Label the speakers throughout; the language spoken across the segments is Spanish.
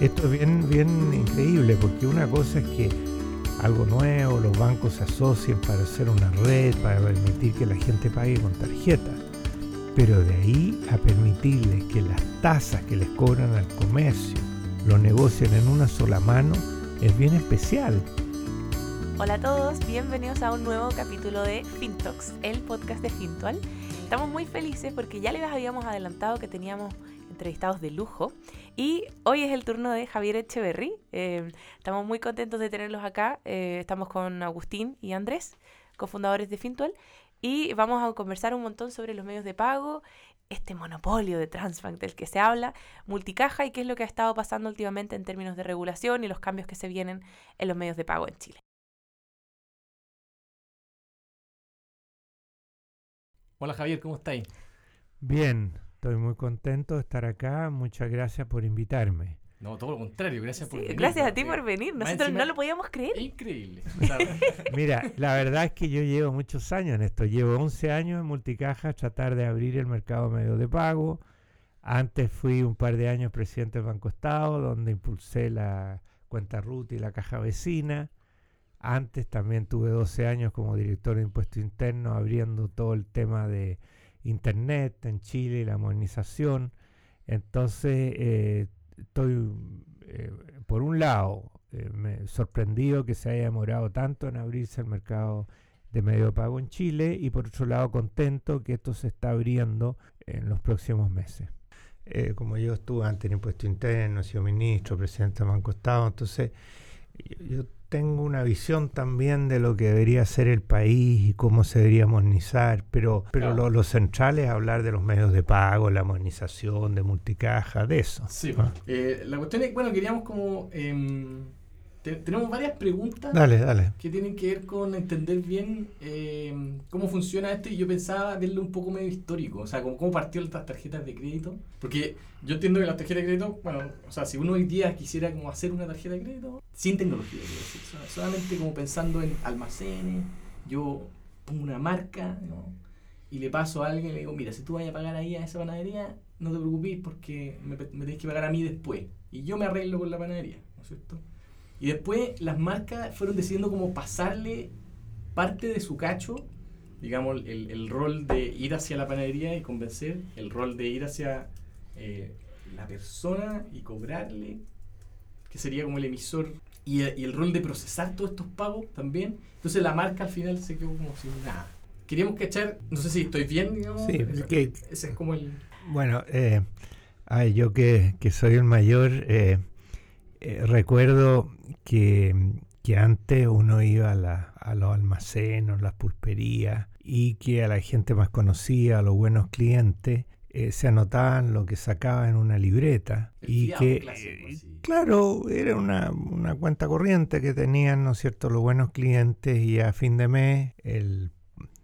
Speaker 1: Esto es bien, bien increíble porque una cosa es que algo nuevo, los bancos se asocien para hacer una red, para permitir que la gente pague con tarjeta. Pero de ahí a permitirles que las tasas que les cobran al comercio lo negocien en una sola mano es bien especial.
Speaker 2: Hola a todos, bienvenidos a un nuevo capítulo de FinTalks, el podcast de Fintual. Estamos muy felices porque ya les habíamos adelantado que teníamos entrevistados de lujo y hoy es el turno de Javier Echeverry. Eh, estamos muy contentos de tenerlos acá. Eh, estamos con Agustín y Andrés, cofundadores de Fintual, y vamos a conversar un montón sobre los medios de pago, este monopolio de Transbank del que se habla, multicaja y qué es lo que ha estado pasando últimamente en términos de regulación y los cambios que se vienen en los medios de pago en Chile.
Speaker 3: Hola Javier, ¿cómo estáis?
Speaker 1: Bien, estoy muy contento de estar acá. Muchas gracias por invitarme.
Speaker 3: No, todo lo contrario, gracias por venir.
Speaker 2: Gracias a ti por venir, nosotros no lo podíamos creer.
Speaker 3: Increíble.
Speaker 1: Mira, la verdad es que yo llevo muchos años en esto. Llevo 11 años en Multicaja, tratar de abrir el mercado medio de pago. Antes fui un par de años presidente del Banco Estado, donde impulsé la cuenta RUT y la caja vecina. Antes también tuve 12 años como director de impuesto interno abriendo todo el tema de Internet en Chile la modernización. Entonces, eh, estoy, eh, por un lado, eh, me sorprendido que se haya demorado tanto en abrirse el mercado de medio pago en Chile y por otro lado contento que esto se está abriendo en los próximos meses. como yo estuve antes en impuesto interno, he sido ministro, presidente del Banco Estado, entonces yo, tengo una visión también de lo que debería ser el país y cómo se debería modernizar, pero, pero lo, central es hablar de los medios de pago, la modernización, de multicaja, de eso.
Speaker 3: Sí, eh, la cuestión es, bueno, queríamos como... Em, tenemos varias preguntas
Speaker 1: dale, dale.
Speaker 3: que tienen que ver con entender bien eh, cómo funciona esto y yo pensaba verlo un poco medio histórico, o sea, cómo, cómo partió las tarjetas de crédito, porque yo entiendo que las tarjetas de crédito, bueno, o sea, si uno hoy día quisiera como hacer una tarjeta de crédito, sin tecnología, solamente como pensando en almacenes, yo pongo una marca y le paso a alguien y le digo, mira, si tú vas a pagar ahí a esa panadería, no te preocupes porque me, me tenés que pagar a mí después y yo me arreglo con la panadería, ¿no es cierto? Y después las marcas fueron decidiendo como pasarle parte de su cacho, digamos, el, el rol de ir hacia la panadería y convencer, el rol de ir hacia eh, la persona y cobrarle, que sería como el emisor, y, y, el rol de procesar todos estos pagos también. Entonces la marca al final se quedó como sin nada. Queríamos cachar, no sé si estoy bien, digamos.
Speaker 1: Sí,
Speaker 3: que, ese es como el...
Speaker 1: Bueno, eh, ay, yo que, que, soy el mayor, eh, eh recuerdo que, antes uno iba a, a los almacenes, las pulperías, y que a la gente más conocida, a los buenos clientes, eh, se anotaban lo que sacaba en una libreta. y que, eh, claro, era una, una, cuenta corriente que tenían, ¿no es cierto?, los buenos clientes y a fin de mes el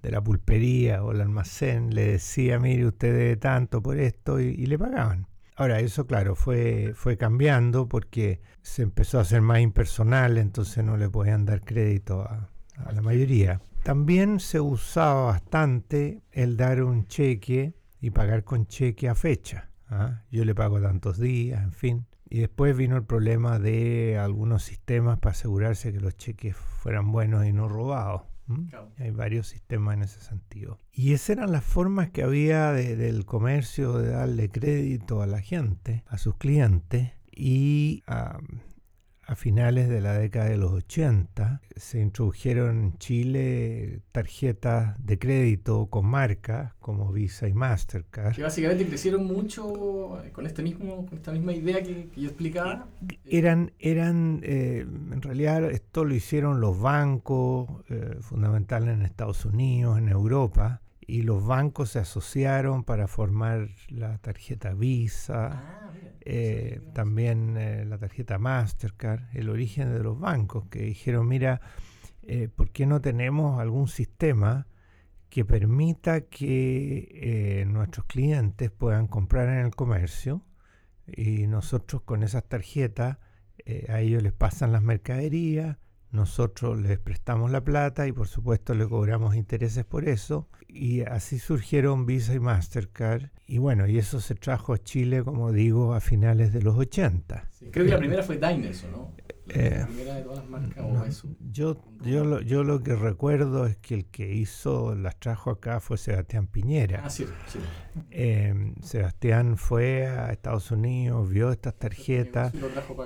Speaker 1: de la pulpería o el almacén le decía, mire, usted debe tanto por esto y le pagaban. Ahora, eso claro, fue, fue cambiando porque se empezó a hacer más impersonal, entonces no le podían dar crédito a, la mayoría. También se usaba bastante el dar un cheque y pagar con cheque a fecha. ¿ah? Yo le pago tantos días, en fin. Y después vino el problema de algunos sistemas para asegurarse que los cheques fueran buenos y no robados. Hay varios sistemas en ese sentido. Y esas eran las formas que había del comercio de darle crédito a la gente, a sus clientes. Y a finales de la década de los 80 se introdujeron en Chile tarjetas de crédito con marcas como Visa y Mastercard.
Speaker 3: Que básicamente crecieron mucho con, este mismo, con esta misma idea que, yo explicaba.
Speaker 1: Eran, eran eh, en realidad esto lo hicieron los bancos, eh, fundamentalmente en Estados Unidos, en Europa, y los bancos se asociaron para formar la tarjeta Visa. Ah eh, también eh, la tarjeta Mastercard, el origen de los bancos, que dijeron, mira, eh, ¿por qué no tenemos algún sistema que permita que nuestros clientes puedan comprar en el comercio y nosotros con esas tarjetas a ellos les pasan las mercaderías, nosotros les prestamos la plata y por supuesto le cobramos intereses por eso. Y así surgieron Visa y Mastercard. Y bueno, y eso se trajo a Chile, como digo, a finales de los 80.
Speaker 3: creo que la primera fue Diners, ¿no? Eh, primera de todas las marcas.
Speaker 1: yo, yo, lo, yo lo que recuerdo es que el que hizo, las trajo acá fue Sebastián Piñera.
Speaker 3: Ah, sí, sí.
Speaker 1: Em, Sebastián fue a Estados Unidos, vio estas tarjetas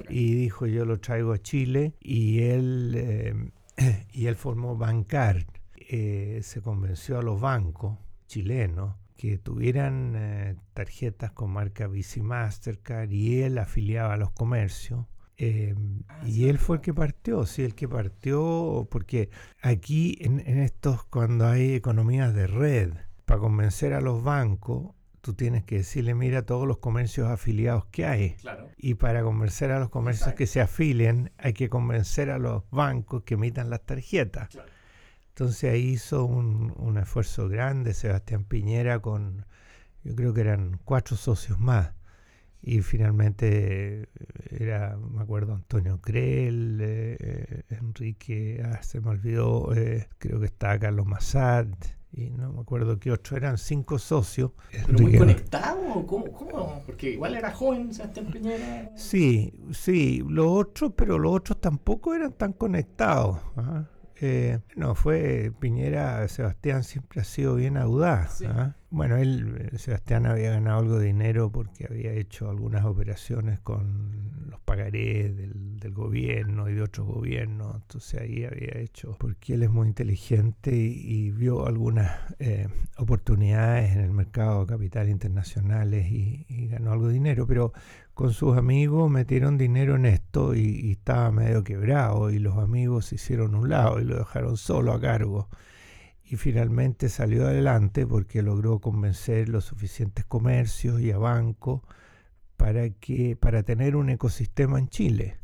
Speaker 1: y dijo yo lo traigo a Chile y él, em, y él formó Bancar. Eh, se convenció a los bancos chilenos que tuvieran eh, tarjetas con marca Visa Mastercard y él afiliaba a los comercios Em, ah, y él fue el que partió, sí, el que partió, porque aquí en, estos, cuando hay economías de red, para convencer a los bancos, tú tienes que decirle, mira todos los comercios afiliados que hay. Y para convencer a los comercios que se afilien, hay que convencer a los bancos que emitan las tarjetas. Entonces ahí hizo un, un esfuerzo grande Sebastián Piñera con, yo creo que eran cuatro socios más y finalmente eh, era, me acuerdo, Antonio Creel, eh, eh, Enrique, ah, se me olvidó, creo que estaba Carlos Massad, y no me acuerdo qué otro, eran cinco socios.
Speaker 3: ¿Pero muy conectado? ¿Cómo, ¿Cómo? Porque igual era joven Sebastián Piñera.
Speaker 1: Sí, sí, los otros, pero los otros tampoco eran tan conectados. ¿ah? no, fue Piñera, Sebastián siempre ha sido bien audaz. ¿ah? Bueno, él, eh, Sebastián había ganado algo de dinero porque había hecho algunas operaciones con los pagarés del, gobierno y de otros gobiernos, entonces ahí había hecho, porque él es muy inteligente y, vio algunas eh, oportunidades en el mercado de capital internacionales y, ganó algo de dinero, pero con sus amigos metieron dinero en esto y, y estaba medio quebrado y los amigos se hicieron un lado y lo dejaron solo a cargo y finalmente salió adelante porque logró convencer los suficientes comercios y a bancos para que para tener un ecosistema en Chile.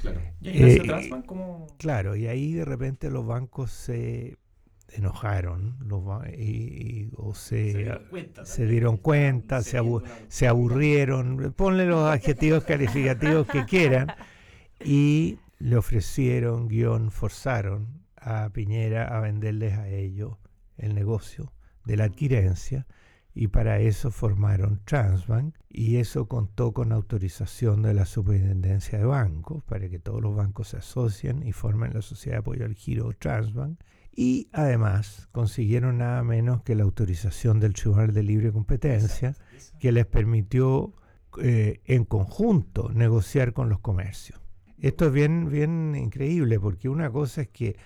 Speaker 3: Claro. ¿Y ahí eh,
Speaker 1: Claro, y ahí de repente los bancos se enojaron los y, o se, se dieron cuenta, se, se, aburrieron, ponle los adjetivos calificativos que quieran, y le ofrecieron, guion, forzaron a Piñera a venderles a ellos el negocio de la adquirencia y para eso formaron Transbank y eso contó con autorización de la Superintendencia de Bancos para que todos los bancos se asocien y formen la Sociedad de Apoyo al Giro Transbank y además consiguieron nada menos que la autorización del Tribunal de Libre Competencia que les permitió eh, en conjunto negociar con los comercios. Esto es bien, bien increíble porque una cosa es que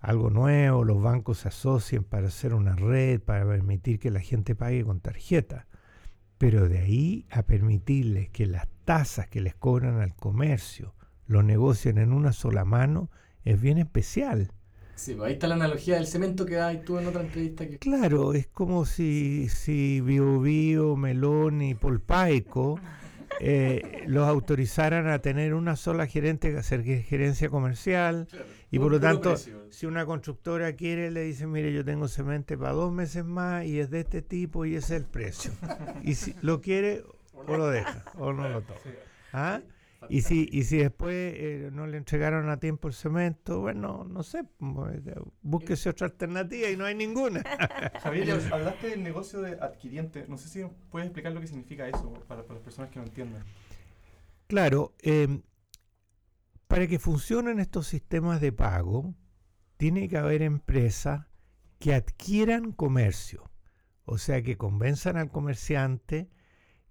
Speaker 1: algo nuevo, los bancos se asocian para hacer una red, para permitir que la gente pague con tarjeta. Pero de ahí a permitirles que las tasas que les cobran al comercio lo negocien en una sola mano es bien especial.
Speaker 3: Sí, pues ahí está la analogía del cemento que hay tú en otra entrevista. Que...
Speaker 1: Claro, es como si, si Bio Bio, Melón y Polpaico eh, los autorizaran a tener una sola gerente que hacer gerencia comercial. Y por lo tanto, si una constructora quiere, le dice, mire, yo tengo cemento para dos meses más y es de este tipo y ese es el precio. y si lo quiere, o lo deja, o no lo toma. ¿Ah? Y si, y si después eh, no le entregaron a tiempo el cemento, bueno, no sé, pues, búsquese otra alternativa y no hay ninguna.
Speaker 4: Javier, hablaste del negocio de adquiriente. No sé si puedes explicar lo que significa eso para, para las personas que no entienden.
Speaker 1: Claro, eh, para que funcionen estos sistemas de pago, tiene que haber empresas que adquieran comercio, o sea, que convenzan al comerciante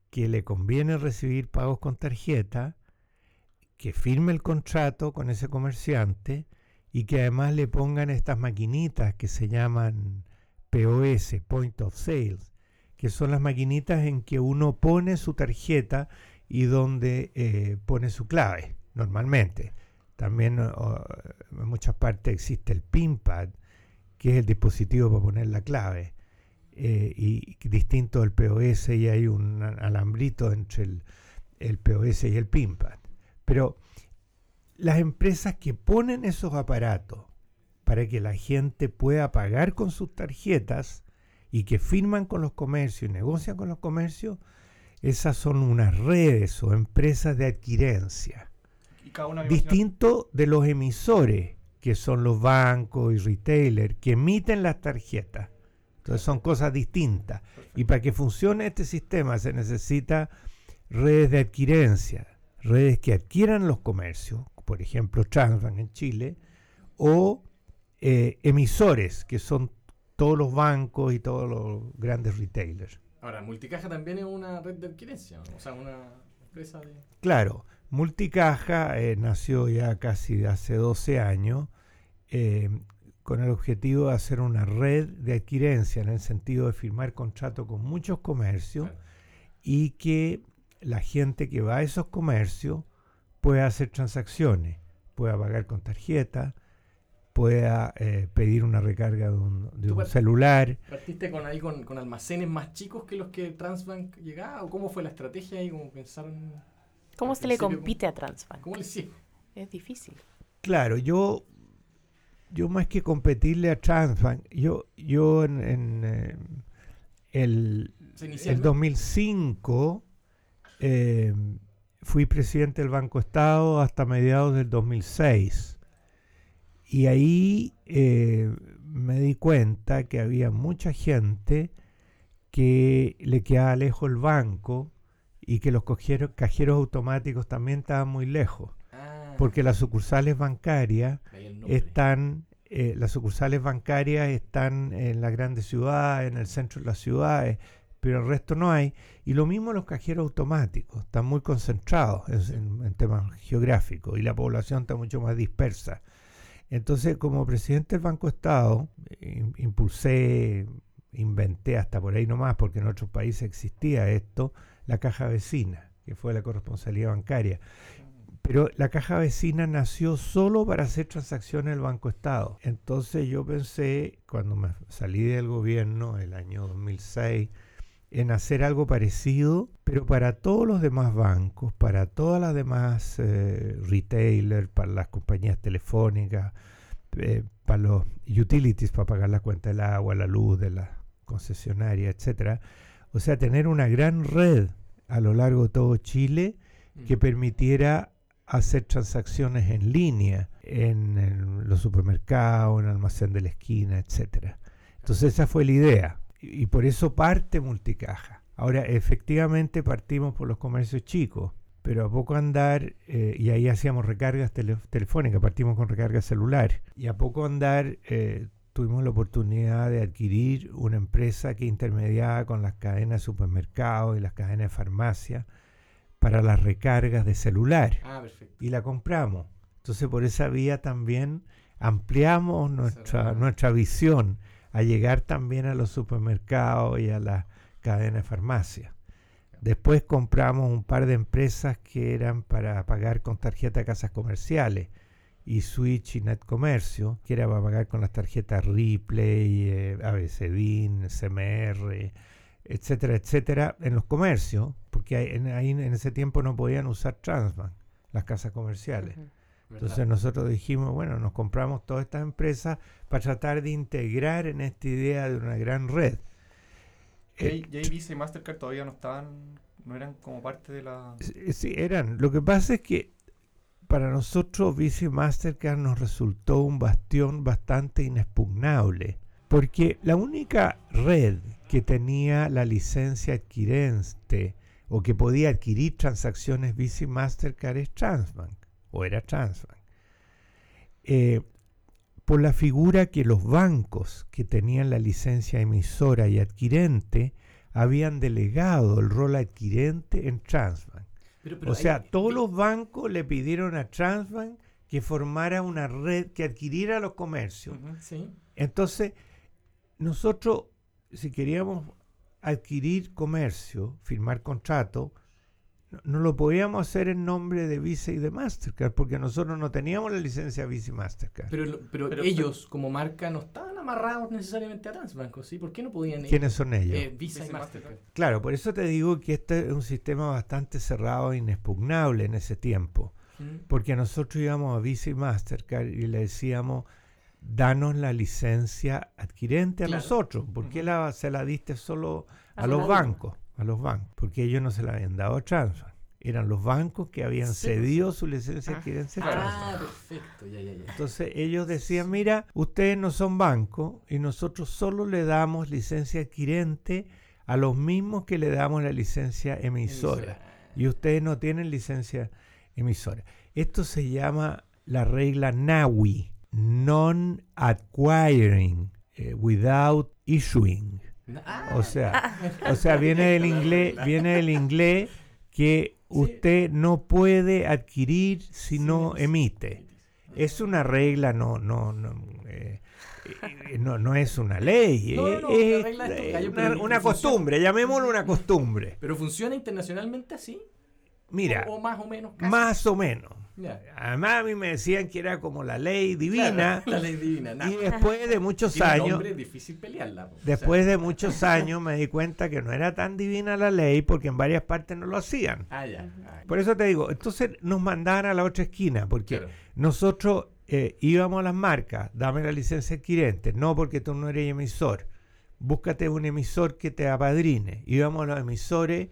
Speaker 1: que le conviene recibir pagos con tarjeta, que firme el contrato con ese comerciante y que además le pongan estas maquinitas que se llaman POS, Point of Sales, que son las maquinitas en que uno pone su tarjeta y donde eh, pone su clave normalmente. También en muchas partes existe el PINPAD, que es el dispositivo para poner la clave. Eh, y distinto del POS, y hay un alambrito entre el, POS y el PINPAD. Pero las empresas que ponen esos aparatos para que la gente pueda pagar con sus tarjetas y que firman con los comercios y negocian con los comercios, esas son unas redes o empresas de adquirencia. distinto de los emisores, que son los bancos y retailers, que emiten las tarjetas. Entonces son cosas distintas. Y para que funcione este sistema se necesita redes de adquirencia, redes que adquieran los comercios, por ejemplo Transbank en Chile, o eh, emisores, que son todos los bancos y todos los grandes retailers.
Speaker 3: Ahora, Multicaja también es una red de adquirencia, o sea, una empresa de...
Speaker 1: Claro, Multicaja eh, nació ya casi hace 12 años eh, con el objetivo de hacer una red de adquirencia en el sentido de firmar contratos con muchos comercios
Speaker 3: Claro.
Speaker 1: y que la gente que va a esos comercios pueda hacer transacciones, pueda pagar con tarjeta, pueda eh, pedir una recarga de un, de celular.
Speaker 3: ¿Partiste con ahí con, con almacenes más chicos que los que Transbank llegaba? ¿O cómo fue la estrategia ahí? ¿Cómo pensaron?
Speaker 2: ¿Cómo se le compite a Transbank?
Speaker 3: ¿Cómo le hicieron?
Speaker 2: Es difícil.
Speaker 1: Claro, yo, yo más que competirle a Transbank, yo, yo en, en, eh, el, el
Speaker 3: inicialmente-
Speaker 1: 2005 eh, fui presidente del Banco Estado hasta mediados del 2006. Y ahí eh, me di cuenta que había mucha gente que le quedaba lejos el banco y que los cojeros- cajeros automáticos también estaban muy lejos.
Speaker 3: Ah,
Speaker 1: Porque las sucursales bancarias están, eh, las sucursales bancarias están en las grandes ciudades, en el centro de las ciudades, pero el resto no hay. Y lo mismo los cajeros automáticos, están muy concentrados en, temas geográficos y la población está mucho más dispersa. Entonces, como presidente del Banco Estado, im- impulsé, inventé hasta por ahí nomás, porque en otros países existía esto, la caja vecina, que fue la corresponsabilidad bancaria. Pero la caja vecina nació solo para hacer transacciones del Banco Estado. Entonces yo pensé, cuando me salí del gobierno, el año 2006, en hacer algo parecido, pero para todos los demás bancos, para todas las demás eh, retailers, para las compañías telefónicas, eh, para los utilities, para pagar la cuenta del agua, la luz de la concesionaria, etcétera. O sea, tener una gran red a lo largo de todo Chile que permitiera hacer transacciones en línea en, en los supermercados, en el almacén de la esquina, etcétera. Entonces esa fue la idea y, por eso parte multicaja. Ahora efectivamente partimos por los comercios chicos, pero a poco andar eh, y ahí hacíamos recargas tele- telefónicas, partimos con recargas celular y a poco andar eh, tuvimos la oportunidad de adquirir una empresa que intermediaba con las cadenas de supermercados y las cadenas de farmacia para las recargas de celular
Speaker 3: Ah, perfecto.
Speaker 1: y la compramos. Entonces por esa vía también ampliamos nuestra, nuestra visión a llegar también a los supermercados y a las cadenas de farmacia. Después compramos un par de empresas que eran para pagar con tarjeta de casas comerciales y Switch y Netcomercio, que era para pagar con las tarjetas Ripley, eh, ABCDIN, CMR, etcétera, etcétera, en los comercios, porque ahí en, ese tiempo no podían usar Transbank, las casas comerciales. Entonces
Speaker 3: ¿Verdad?
Speaker 1: nosotros dijimos, bueno, nos compramos todas estas empresas para tratar de integrar en esta idea de una gran red.
Speaker 4: Y
Speaker 1: Eh,
Speaker 4: ahí- y ahí Visa y Mastercard todavía no estaban, no eran como parte de la...
Speaker 1: Sí, sí, eran. Lo que pasa es que para nosotros Visa y Mastercard nos resultó un bastión bastante inexpugnable, porque la única red que tenía la licencia adquirente o que podía adquirir transacciones Visa y Mastercard es Transbank, o era Transbank. Eh, por la figura que los bancos que tenían la licencia emisora y adquirente habían delegado el rol adquirente en Transbank.
Speaker 3: Pero- pero
Speaker 1: O sea, todos los bancos le pidieron a Transbank que formara una red que adquiriera los comercios.
Speaker 3: Sí.
Speaker 1: Entonces, nosotros, si queríamos adquirir comercio, firmar contrato, no, no lo podíamos hacer en nombre de Visa y de Mastercard, porque nosotros no teníamos la licencia Visa y Mastercard.
Speaker 3: Pero, pero,
Speaker 4: Pero-
Speaker 3: ellos, como marca, no estaban amarrados necesariamente a Transbank, ¿o ¿sí? ¿Por qué no podían ir?
Speaker 1: ¿Quiénes son ellos?
Speaker 3: Eh, Visa y
Speaker 4: Visa y
Speaker 3: Mastercard.
Speaker 1: Claro, por eso te digo que este es un sistema bastante cerrado e inexpugnable en ese tiempo.
Speaker 3: Mm.
Speaker 1: Porque nosotros íbamos a Visa y Mastercard y le decíamos, danos la licencia adquirente a
Speaker 3: Claro.
Speaker 1: nosotros. ¿Por qué la, se la diste solo a
Speaker 2: A
Speaker 1: los bancos? A los bancos. Porque ellos no se la habían dado a Transbank. eran los bancos que habían
Speaker 3: Sí.
Speaker 1: cedido su licencia de adquirencia a Transbank.
Speaker 3: Ah, perfecto, ya, ya, ya.
Speaker 1: Entonces ellos decían, mira, ustedes no son banco y nosotros solo le damos licencia adquirente a los mismos que le damos la licencia emisora. Y ustedes no tienen licencia emisora. Esto se llama la regla NAWI, Non-Acquiring eh, Without Issuing.
Speaker 3: Ah,
Speaker 1: O sea, o sea, viene del inglés, viene del inglés que usted no puede adquirir si no emite. Es una regla, no, no, no, eh, no, no es una ley,
Speaker 3: No,
Speaker 1: eh,
Speaker 3: no,
Speaker 1: es
Speaker 3: una regla gallos,
Speaker 1: una, costumbre, llamémoslo una costumbre.
Speaker 3: ¿Pero funciona internacionalmente así?
Speaker 1: Mira,
Speaker 3: O, o más o menos casi.
Speaker 1: más o menos. Además a mí me decían que era como la ley divina
Speaker 3: Claro, la ley divina.
Speaker 1: y después de muchos
Speaker 3: Tiene
Speaker 1: años,
Speaker 3: nombre, es difícil pelearla. po. O
Speaker 1: después
Speaker 3: sea,
Speaker 1: de muchos años me di cuenta que no era tan divina la ley porque en varias partes no lo hacían.
Speaker 3: Ah, ya. ah,
Speaker 1: Por eso te digo, entonces nos mandaban a la otra esquina, porque
Speaker 3: claro.
Speaker 1: nosotros eh, íbamos a las marcas, dame la licencia adquirente, no porque tú no eres emisor, búscate un emisor que te apadrine. Íbamos a los emisores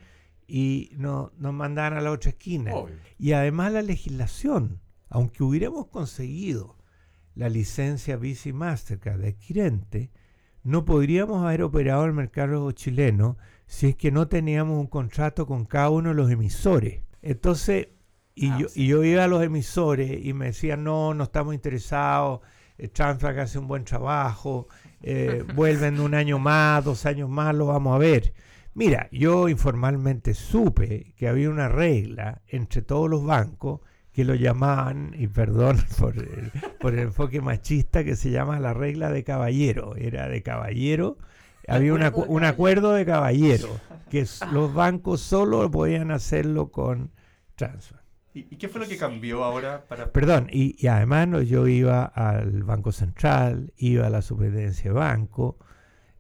Speaker 1: y no- nos mandaban a la otra esquina.
Speaker 3: Obvio.
Speaker 1: Y además la legislación, aunque hubiéramos conseguido la licencia Visa y Mastercard de adquirente, no podríamos haber operado el mercado chileno si es que no teníamos un contrato con cada uno de los emisores. Entonces, y,
Speaker 3: Ah,
Speaker 1: yo,
Speaker 3: sí.
Speaker 1: y yo iba a los emisores y me decían, no, no estamos interesados, eh, Transflag hace un buen trabajo, eh, vuelven un año más, dos años más, lo vamos a ver. Mira, yo informalmente supe que había una regla entre todos los bancos que lo llamaban, y perdón por el, por el enfoque machista, que se llama la regla de caballero. Era de caballero, había un
Speaker 3: acuerdo
Speaker 1: acu-
Speaker 3: de
Speaker 1: un
Speaker 3: caballero.
Speaker 1: acuerdo de caballero, que los bancos solo podían hacerlo con Transfer.
Speaker 4: ¿Y, y qué fue lo que cambió ahora para...
Speaker 1: Perdón, y, y además no, yo iba al Banco Central, iba a la Superintendencia de Banco,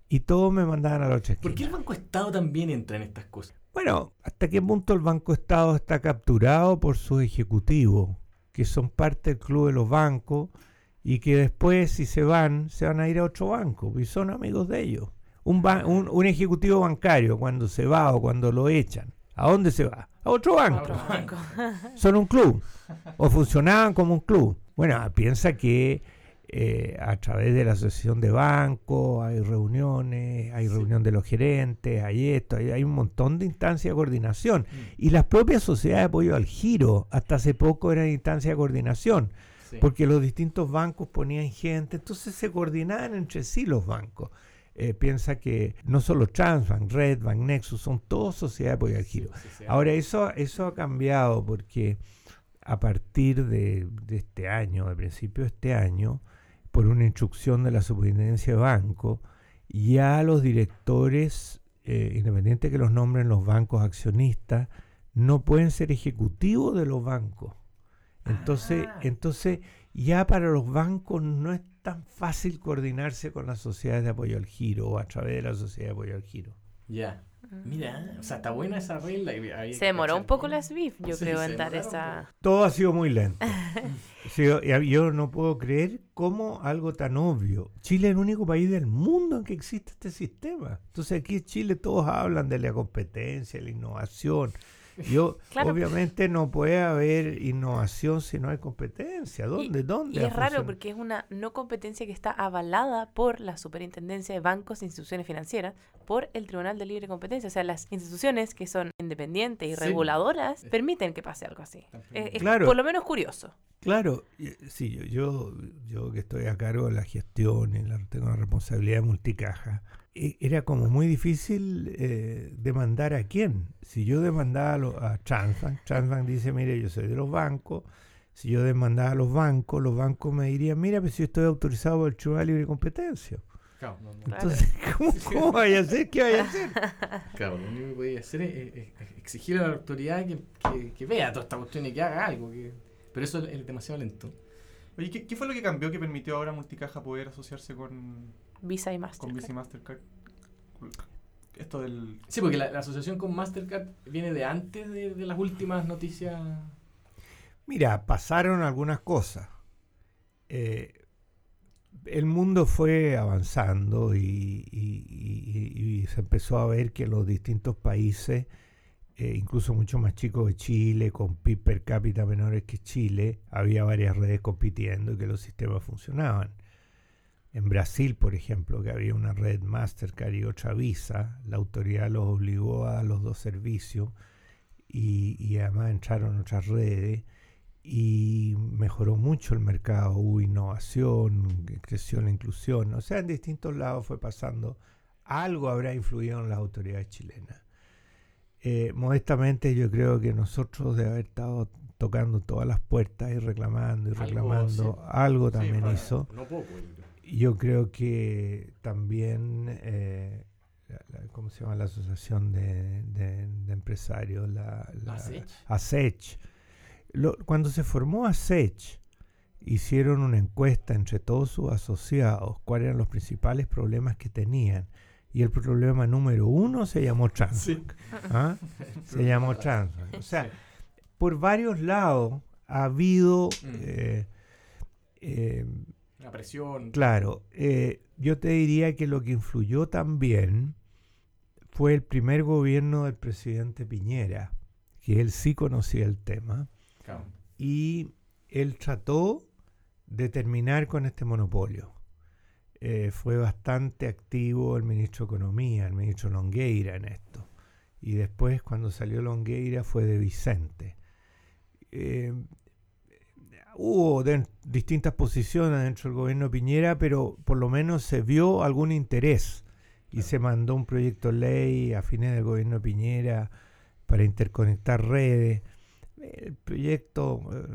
Speaker 1: y todos me mandaban a la otra
Speaker 3: ¿Por qué el. Banco Estado también entra en estas cosas?
Speaker 1: Bueno, ¿hasta qué punto el Banco Estado está capturado por sus ejecutivos, que son parte del club de los bancos y que después, si se van, se van a ir a otro banco y son amigos de ellos? Un, ba- un, un ejecutivo bancario, cuando se va o cuando lo echan, ¿a dónde se va? A otro banco.
Speaker 3: Otro banco.
Speaker 1: Son un club o funcionaban como un club. Bueno, piensa que eh, a través de la asociación de bancos hay reuniones, hay
Speaker 3: Sí.
Speaker 1: reunión de los gerentes, hay esto, hay, hay un montón de instancias de coordinación.
Speaker 3: Mm,
Speaker 1: Y las propias sociedades de apoyo al giro, hasta hace poco eran instancias de coordinación,
Speaker 3: Sí.
Speaker 1: porque los distintos bancos ponían gente, entonces se coordinaban entre sí los bancos. Eh, piensa que no solo Transbank, Redbank, Nexus, son todos sociedades de apoyo al giro.
Speaker 3: Sí.
Speaker 1: Ahora, eso, eso ha cambiado porque a partir de, de este año, de principio de este año, por una instrucción de la Superintendencia de Banco, ya los directores, eh, independiente que los nombren los bancos accionistas, no pueden ser ejecutivos de los bancos. Entonces,
Speaker 3: Ah.
Speaker 1: entonces ya para los bancos no es tan fácil coordinarse con las sociedades de apoyo al giro o a través de la sociedad de apoyo al giro.
Speaker 3: Ya. Mira, o sea, está buena esa regla. y
Speaker 2: Se demoró un poco
Speaker 3: bien.
Speaker 2: la SWIFT, yo
Speaker 3: Sí,
Speaker 2: creo, en dar esa...
Speaker 1: Todo ha sido muy lento. Yo no puedo creer cómo algo tan obvio. Chile es el único país del mundo en que existe este sistema. Entonces aquí en Chile todos hablan de la competencia, la innovación. Yo,
Speaker 2: Claro.
Speaker 1: obviamente no puede haber innovación si no hay competencia. ¿Dónde? ¿Dónde?
Speaker 2: Y es raro porque es una no competencia que está avalada por la Superintendencia de Bancos e Instituciones Financieras, por el Tribunal de Libre Competencia. O sea, las instituciones que son independientes y
Speaker 3: Sí.
Speaker 2: reguladoras
Speaker 3: Eh.
Speaker 2: permiten que pase algo así. Es, es
Speaker 1: Claro.
Speaker 2: por lo menos curioso.
Speaker 1: Claro, y- sí, yo, yo, yo que estoy a cargo de la gestión y la, tengo la responsabilidad de multicaja, era como muy difícil eh, demandar a quién. Si yo demandaba a, lo- a Transbank, Transbank dice, mire, yo soy de los bancos, si yo demandaba a los bancos, los bancos me dirían, mira, pues si yo estoy autorizado por el Tribunal de Libre Competencia.
Speaker 3: Claro, no, no.
Speaker 2: Claro.
Speaker 1: Entonces, ¿cómo, cómo vaya a hacer? ¿Qué vaya a hacer?
Speaker 3: Claro, lo único que podía hacer es, es- es exigir a la autoridad que, que- que vea toda esta cuestión y que haga algo. Que... Pero eso es, demasiado lento.
Speaker 4: Oye, ¿qué, qué fue lo que cambió que permitió ahora Multicaja poder asociarse con,
Speaker 2: Visa y
Speaker 4: con
Speaker 2: Mastercard.
Speaker 4: Visa y Mastercard? Esto del...
Speaker 3: Sí, porque la, la asociación con Mastercard viene de antes de, de las últimas noticias.
Speaker 1: Mira, pasaron algunas cosas. Eh, el mundo fue avanzando y, y- y- y se empezó a ver que los distintos países eh, incluso mucho más chico que Chile, con PIB per cápita menores que Chile, había varias redes compitiendo y que los sistemas funcionaban. En Brasil, por ejemplo, que había una red Mastercard y otra Visa, la autoridad los obligó a los dos servicios y, y además entraron otras redes y mejoró mucho el mercado, hubo innovación, creció la inclusión, o sea, en distintos lados fue pasando, algo habrá influido en las autoridades chilenas. Eh, modestamente yo creo que nosotros de haber estado tocando todas las puertas y reclamando y
Speaker 3: Algo,
Speaker 1: reclamando,
Speaker 3: sí.
Speaker 1: algo
Speaker 3: Sí,
Speaker 1: también
Speaker 3: para-
Speaker 1: hizo.
Speaker 3: No poco. Yo creo.
Speaker 1: Que también, eh, la- la- ¿cómo se llama? La Asociación de, de- de Empresarios, la, la-
Speaker 3: ASECH.
Speaker 1: ASECH. Lo- cuando se formó ASECH, hicieron una encuesta entre todos sus asociados, cuáles eran los principales problemas que tenían. Y el problema número uno se llamó Transbank. ¿ah? Se llamó Transbank. O sea, por varios lados ha habido...
Speaker 3: Mm.
Speaker 1: eh, eh,
Speaker 3: La presión.
Speaker 1: Claro, eh, yo te diría que lo que influyó también fue el primer gobierno del presidente Piñera, que él sí conocía el tema,
Speaker 3: Claro.
Speaker 1: y él trató de terminar con este monopolio. Eh, fue bastante activo el ministro de Economía, el ministro Longueira en esto. Y después, cuando salió Longueira, fue de Vicente. Eh, hubo de- distintas posiciones dentro del gobierno de Piñera, pero por lo menos se vio algún interés y
Speaker 3: Claro.
Speaker 1: se mandó un proyecto de ley a fines del gobierno de Piñera para interconectar redes. El proyecto eh,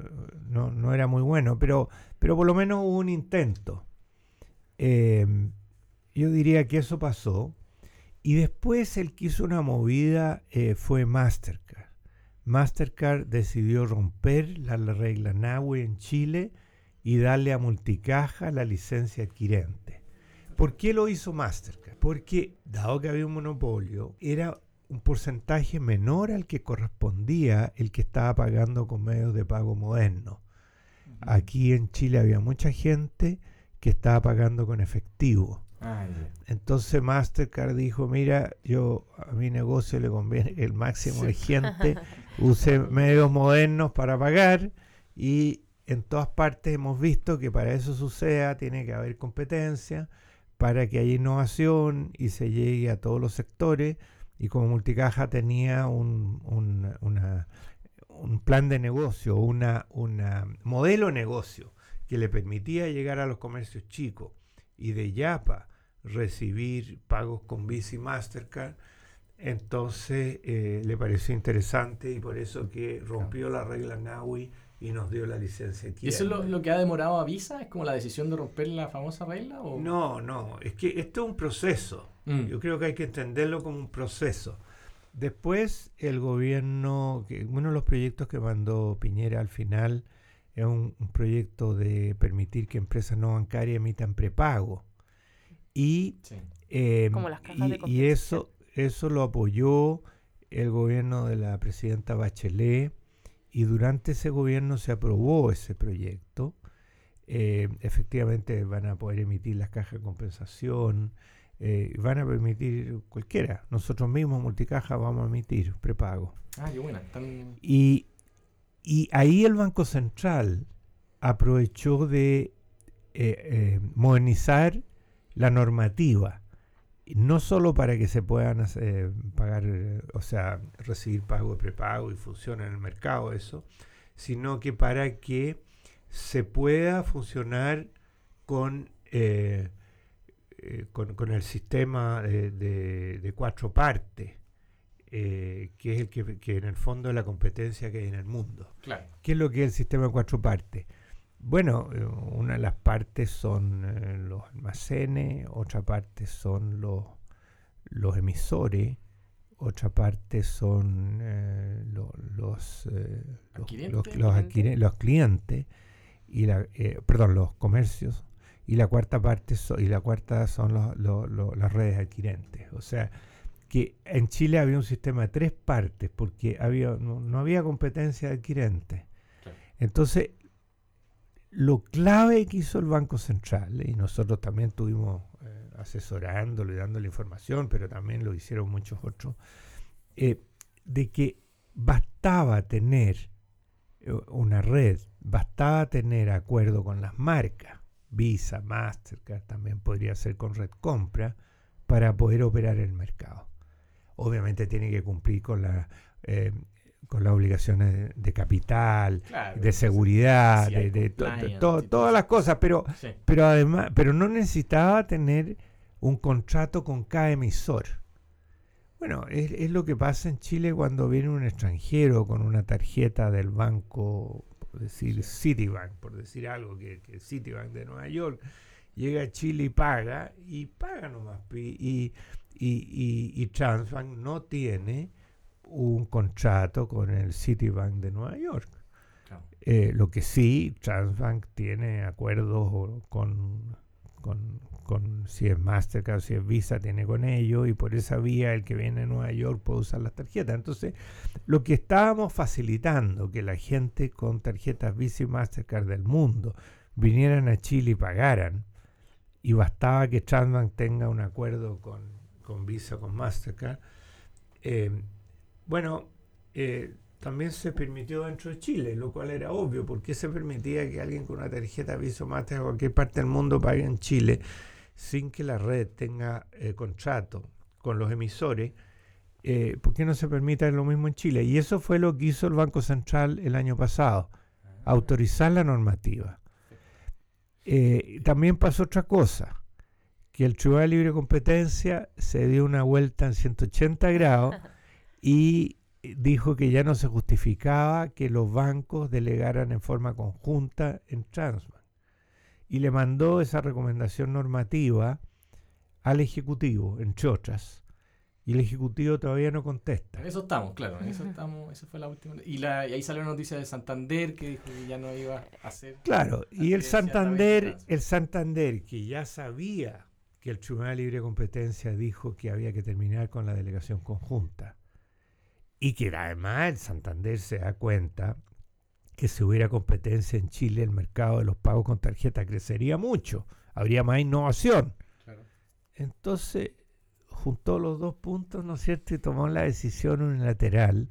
Speaker 1: no, no era muy bueno, pero, pero por lo menos hubo un intento. Eh, yo diría que eso pasó. Y después el que hizo una movida eh, fue Mastercard. Mastercard decidió romper la, la regla NAWE en Chile y darle a Multicaja la licencia adquirente. ¿Por qué lo hizo Mastercard? Porque, dado que había un monopolio, era un porcentaje menor al que correspondía el que estaba pagando con medios de pago modernos. Aquí en Chile había mucha gente que estaba pagando con efectivo.
Speaker 3: Ah.
Speaker 1: Entonces Mastercard dijo, mira, yo a mi negocio le conviene el máximo de gente use medios modernos para pagar y en todas partes hemos visto que para eso suceda tiene que haber competencia, para que haya innovación y se llegue a todos los sectores. Y como Multicaja tenía un, un- un plan de negocio, una, una modelo de negocio que le permitía llegar a los comercios chicos y de Yapa recibir pagos con Visa y Mastercard, entonces eh, le pareció interesante y por eso que rompió la regla NAWI y nos dio la licencia.
Speaker 3: ¿Y eso es lo, que ha demorado a Visa? ¿Es como la decisión de romper la famosa regla? O?
Speaker 1: No, no, es que esto es un proceso.
Speaker 3: Mm.
Speaker 1: Yo creo que hay que entenderlo como un proceso. Después el gobierno, que uno de los proyectos que mandó Piñera al final es un, un proyecto de permitir que empresas no bancarias emitan prepago. Y,
Speaker 3: Sí.
Speaker 1: eh,
Speaker 2: Como las cajas de
Speaker 1: y, y eso, eso lo apoyó el gobierno de la presidenta Bachelet y durante ese gobierno se aprobó ese proyecto. Eh, efectivamente van a poder emitir las cajas de compensación, eh, van a permitir cualquiera. Nosotros mismos, Multicaja, vamos a emitir prepago.
Speaker 3: Ah, qué buena. Están...
Speaker 1: Y, y ahí el Banco Central aprovechó de eh, modernizar la normativa, no solo para que se puedan hacer- pagar, eh, o sea, recibir pago de prepago y funcione en el mercado eso, sino que para que se pueda funcionar con, eh, eh, con, con el sistema de, de- de cuatro partes, eh, que es el que, que en el fondo es la competencia que hay en el mundo.
Speaker 3: Claro.
Speaker 1: ¿Qué es lo que es el sistema de cuatro partes? Bueno, eh, una de las partes son eh, los almacenes, otra parte son los, los emisores, otra parte son eh, lo- los, eh, los, los- los adquiren- los clientes y la, eh, perdón, los comercios y la cuarta parte so- y la cuarta son los- las redes adquirentes. O sea, que en Chile había un sistema de tres partes porque había no, no había competencia de adquirentes.
Speaker 3: Claro.
Speaker 1: Entonces, lo clave que hizo el Banco Central, y nosotros también estuvimos eh, asesorándolo y dándole información, pero también lo hicieron muchos otros, eh, de que bastaba tener eh, una red, bastaba tener acuerdo con las marcas, Visa, Mastercard, también podría ser con Red Compra, para poder operar el mercado. Obviamente tiene que cumplir con la con las obligaciones de, de capital,
Speaker 3: Claro,
Speaker 1: de seguridad, de, to- to- todas las cosas, pero,
Speaker 3: Sí.
Speaker 1: pero además, pero no necesitaba tener un contrato con cada emisor. Bueno, es, es lo que pasa en Chile cuando viene un extranjero con una tarjeta del banco, por decir Citibank, por decir algo, que, que Citibank de Nueva York, llega a Chile y paga, y paga nomás. Y, y, y, y Transbank no tiene un contrato con el Citibank de Nueva York.
Speaker 3: Claro.
Speaker 1: Eh, lo que sí, Transbank tiene acuerdos con, con, con si es Mastercard, si es Visa, tiene con ellos y por esa vía el que viene a Nueva York puede usar las tarjetas. Entonces, lo que estábamos facilitando, que la gente con tarjetas Visa y Mastercard del mundo vinieran a Chile y pagaran, y bastaba que Transbank tenga un acuerdo con, con Visa, con Mastercard, eh, bueno, eh, también se permitió dentro de Chile, lo cual era obvio. ¿Por qué se permitía que alguien con una tarjeta Visa o Mastercard de cualquier parte del mundo pague en Chile sin que la red tenga eh, contrato con los emisores? Eh, ¿Por qué no se permite lo mismo en Chile? Y eso fue lo que hizo el Banco Central el año pasado, autorizar la normativa. Eh, también pasó otra cosa, que el Tribunal de Libre Competencia se dio una vuelta en 180 grados y dijo que ya no se justificaba que los bancos delegaran en forma conjunta en Transbank. Y le mandó esa recomendación normativa al Ejecutivo, entre otras. Y el Ejecutivo todavía no contesta.
Speaker 3: En eso estamos, claro, en eso estamos, esa fue la última. Y, la, y ahí salió la noticia de Santander que dijo que ya no iba a hacer.
Speaker 1: Claro, y el Santander, el Santander, que ya sabía que el Tribunal de Libre Competencia dijo que había que terminar con la delegación conjunta, y que además el Santander se da cuenta que si hubiera competencia en Chile, el mercado de los pagos con tarjeta crecería mucho, habría más innovación.
Speaker 3: Claro.
Speaker 1: Entonces, juntó los dos puntos, ¿no es cierto? Y tomó la decisión unilateral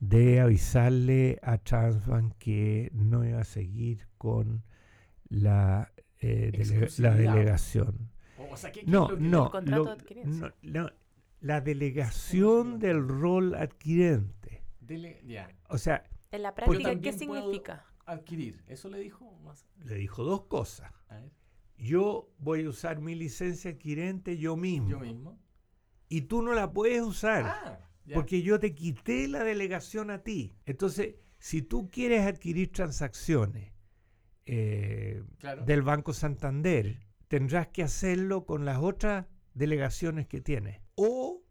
Speaker 1: de avisarle a Transbank que no iba a seguir con la, eh, dele- la delegación.
Speaker 3: O, sea, ¿qué, qué
Speaker 1: No,
Speaker 3: es lo que-
Speaker 1: no,
Speaker 2: El contrato
Speaker 1: lo- no, no, la delegación del rol adquirente.
Speaker 3: Dele, ya,
Speaker 1: O sea,
Speaker 2: En la práctica, ¿qué significa?
Speaker 3: adquirir. ¿Eso le dijo? Más-
Speaker 1: le dijo dos cosas.
Speaker 3: A ver,
Speaker 1: Yo voy a usar mi licencia adquirente yo mismo.
Speaker 3: yo mismo.
Speaker 1: Y tú no la puedes usar.
Speaker 3: Ah, ya.
Speaker 1: Porque yo te quité la delegación a ti. Entonces, si tú quieres adquirir transacciones eh,
Speaker 3: Claro.
Speaker 1: del Banco Santander, tendrás que hacerlo con las otras delegaciones que tienes. O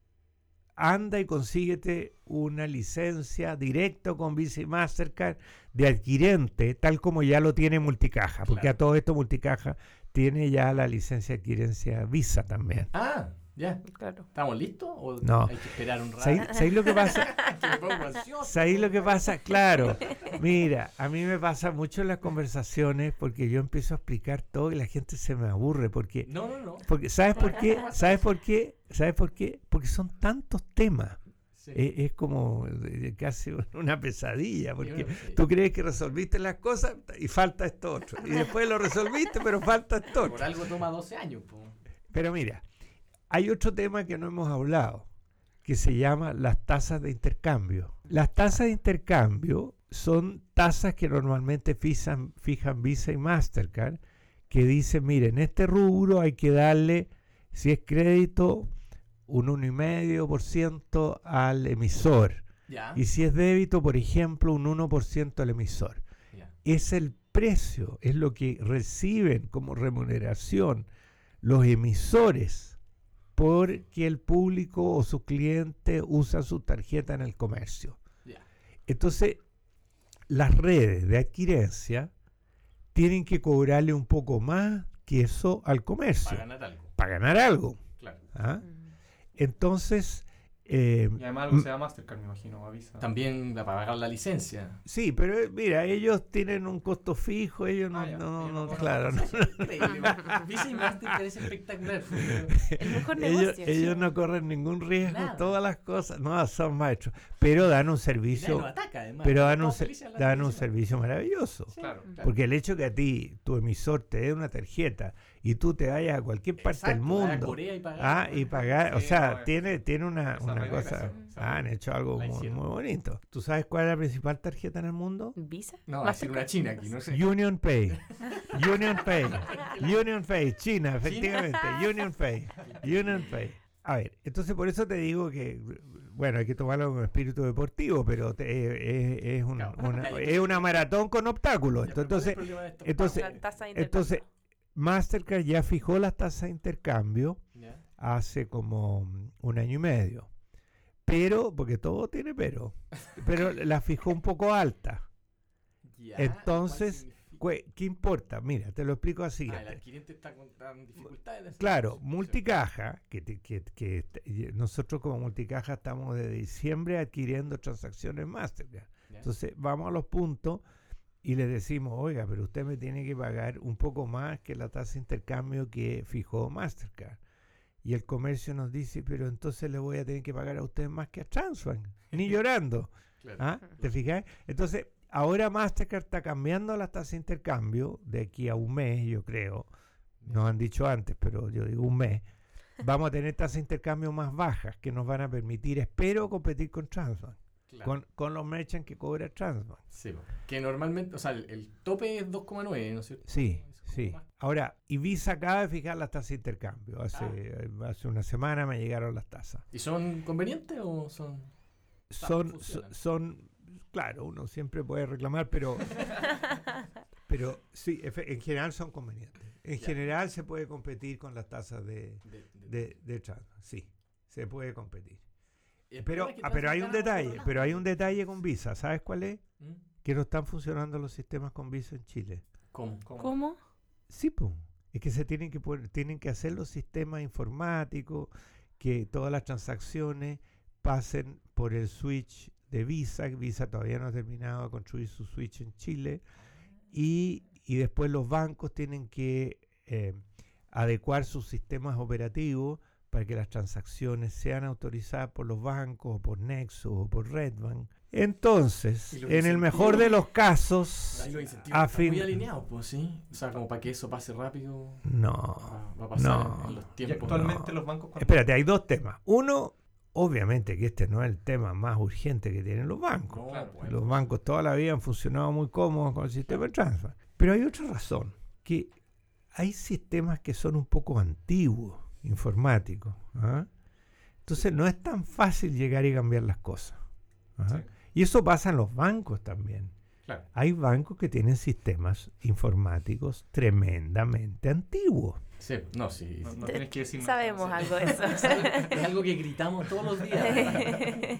Speaker 1: anda y consíguete una licencia directa con Visa y Mastercard de adquirente, tal como ya lo tiene Multicaja. Porque
Speaker 3: Claro.
Speaker 1: a todo esto Multicaja tiene ya la licencia de adquirencia Visa también.
Speaker 3: Ah, ya.
Speaker 2: Claro.
Speaker 3: ¿Estamos listos? ¿O
Speaker 1: No.
Speaker 3: hay que esperar un rato?
Speaker 1: ¿Sabéis sabéis lo que pasa? ¿Sabéis lo que pasa? Claro. Mira, a mí me pasa mucho en las conversaciones porque yo empiezo a explicar todo y la gente se me aburre porque
Speaker 3: No, no, no.
Speaker 1: porque ¿sabes por qué? ¿Sabes por qué? ¿Sabes por qué? Porque son tantos temas.
Speaker 3: Sí.
Speaker 1: Es, es como casi una pesadilla porque
Speaker 3: sí.
Speaker 1: tú crees que resolviste las cosas y falta esto otro y después lo resolviste pero falta esto otro.
Speaker 3: Por algo toma 12 años. po.
Speaker 1: Pero mira, hay otro tema que no hemos hablado, que se llama las tasas de intercambio. Las tasas de intercambio son tasas que normalmente fijan, fijan Visa y Mastercard, que dicen, miren, en este rubro hay que darle, si es crédito, un 1,5% al emisor. Y si es débito, por ejemplo, un 1% al emisor es el precio, es lo que reciben como remuneración los emisores porque el público o sus clientes usan su tarjeta en el comercio. Entonces, las redes de adquirencia tienen que cobrarle un poco más que eso al comercio
Speaker 3: Para ganar algo.
Speaker 1: para ganar algo.
Speaker 3: Claro.
Speaker 1: ¿ah? Entonces, Eh,
Speaker 4: Y además algo se da Mastercard, me imagino, avisa.
Speaker 3: También para pagar la licencia.
Speaker 1: sí, pero eh, mira, ellos tienen un costo fijo, ellos no,
Speaker 4: Ah, ya,
Speaker 1: no,
Speaker 4: ellos
Speaker 1: no, claro, no,
Speaker 3: Increíble. Visa y Mastercard es espectacular.
Speaker 2: El mejor
Speaker 1: ellos,
Speaker 2: negocio.
Speaker 1: ellos no corren ningún riesgo,
Speaker 3: Nada.
Speaker 1: todas las cosas, no, son maestros, pero dan un servicio,
Speaker 3: lo ataca, además.
Speaker 1: pero dan un, dan un servicio maravilloso.
Speaker 4: Claro.
Speaker 3: Claro.
Speaker 1: Porque el hecho que a ti, tu emisor, te dé una tarjeta y tú te vayas a cualquier parte del
Speaker 3: Exacto, a
Speaker 1: mundo
Speaker 3: Corea y pagar.
Speaker 1: ah, y pagar, o sea,
Speaker 4: no,
Speaker 1: tiene, tiene una, una cosa, ah, han hecho algo muy, muy bonito. ¿Tú sabes cuál es la principal tarjeta en el mundo?
Speaker 2: ¿Visa?
Speaker 3: No, va a ser una china aquí, no sé.
Speaker 1: Union Pay. Union Pay. Union Pay. China, efectivamente. Union Pay. Union Pay. A ver, entonces por eso te digo que, bueno, hay que tomarlo con espíritu deportivo, pero te- eh, es, es un-
Speaker 3: Claro.
Speaker 1: una, es una maratón con obstáculos.
Speaker 3: Ya, pero ¿cuál es el
Speaker 1: Entonces, entonces- entonces. Mastercard ya fijó las tasas de intercambio hace como mm, un año y medio. Pero, porque todo tiene pero, pero la fijó un poco alta. Entonces, ¿Qué importa? Mira, te lo explico así.
Speaker 3: Ah, el adquirente está con tan dificultades.
Speaker 1: Claro, multicaja, que, que, que te- y nosotros como multicaja estamos de diciembre adquiriendo transacciones Mastercard. Entonces vamos a los puntos y le decimos, oiga, pero usted me tiene que pagar un poco más que la tasa de intercambio que fijó Mastercard. Y el comercio nos dice, pero entonces le voy a tener que pagar a usted más que a Transbank, ni llorando.
Speaker 3: Claro.
Speaker 1: ¿Ah? ¿Te fijas? Entonces, ahora Mastercard está cambiando las tasas de intercambio de aquí a un mes, yo creo. Nos han dicho antes, pero yo digo un mes. Vamos a tener tasas de intercambio más bajas que nos van a permitir, espero, competir con Transbank,
Speaker 3: Claro.
Speaker 1: con, con los merchants que cobra Transbank.
Speaker 3: Sí, que normalmente, o sea, el, el tope es 2,9, ¿no es cierto?
Speaker 1: Sí,
Speaker 3: Es
Speaker 1: sí.
Speaker 3: más-
Speaker 1: Ahora, Ibiza acaba de fijar las tasas de intercambio. Hace, eh, hace una semana me llegaron las tasas.
Speaker 3: ¿Y son convenientes o son...?
Speaker 1: Son, son, son- claro, uno siempre puede reclamar, pero, pero sí, en general son convenientes. En
Speaker 3: Ya.
Speaker 1: general se puede competir con las tasas de,
Speaker 3: De, de-
Speaker 1: de, de Transbank, sí, se puede competir. Pero,
Speaker 3: problema es que
Speaker 1: ah, pero hay un detalle, pero hay un detalle con Visa, ¿sabes cuál es?
Speaker 3: ¿Mm?
Speaker 1: Que no están funcionando los sistemas con Visa en Chile.
Speaker 3: ¿Cómo?
Speaker 4: ¿Cómo?
Speaker 2: ¿Cómo?
Speaker 1: Sí, pues. Es que se tienen que poner- tienen que hacer los sistemas informáticos, que todas las transacciones pasen por el switch de Visa. Visa todavía no ha terminado de construir su switch en Chile. Y, y después los bancos tienen que eh, adecuar sus sistemas operativos para que las transacciones sean autorizadas por los bancos, o por Nexus, o por Redbank. Entonces,
Speaker 3: Y
Speaker 1: en el mejor de los casos, a
Speaker 3: están muy
Speaker 1: fin-
Speaker 3: alineados, pues sí. O sea, como para que eso pase rápido,
Speaker 1: no,
Speaker 3: va, va a pasar
Speaker 1: no.
Speaker 3: en los
Speaker 4: Y
Speaker 3: tiempos.
Speaker 4: actualmente
Speaker 1: no.
Speaker 4: los bancos... cuando-
Speaker 1: Espérate, hay dos temas. Uno, obviamente que este no es el tema más urgente que tienen los bancos.
Speaker 3: No,
Speaker 4: Claro,
Speaker 3: pues,
Speaker 1: Los bancos toda la vida han funcionado muy cómodos con el sistema de transfer. Pero hay otra razón, que hay sistemas que son un poco antiguos, informáticos. ¿ah? Entonces no es tan fácil llegar y cambiar las cosas. ¿ah?
Speaker 4: Sí.
Speaker 1: Y eso pasa en los bancos también.
Speaker 3: Claro.
Speaker 1: Hay bancos que tienen sistemas informáticos tremendamente antiguos.
Speaker 3: Sí, no, sí.
Speaker 4: No, no tienes que decir...
Speaker 2: Sabemos algo de eso.
Speaker 3: Es algo que gritamos todos los días.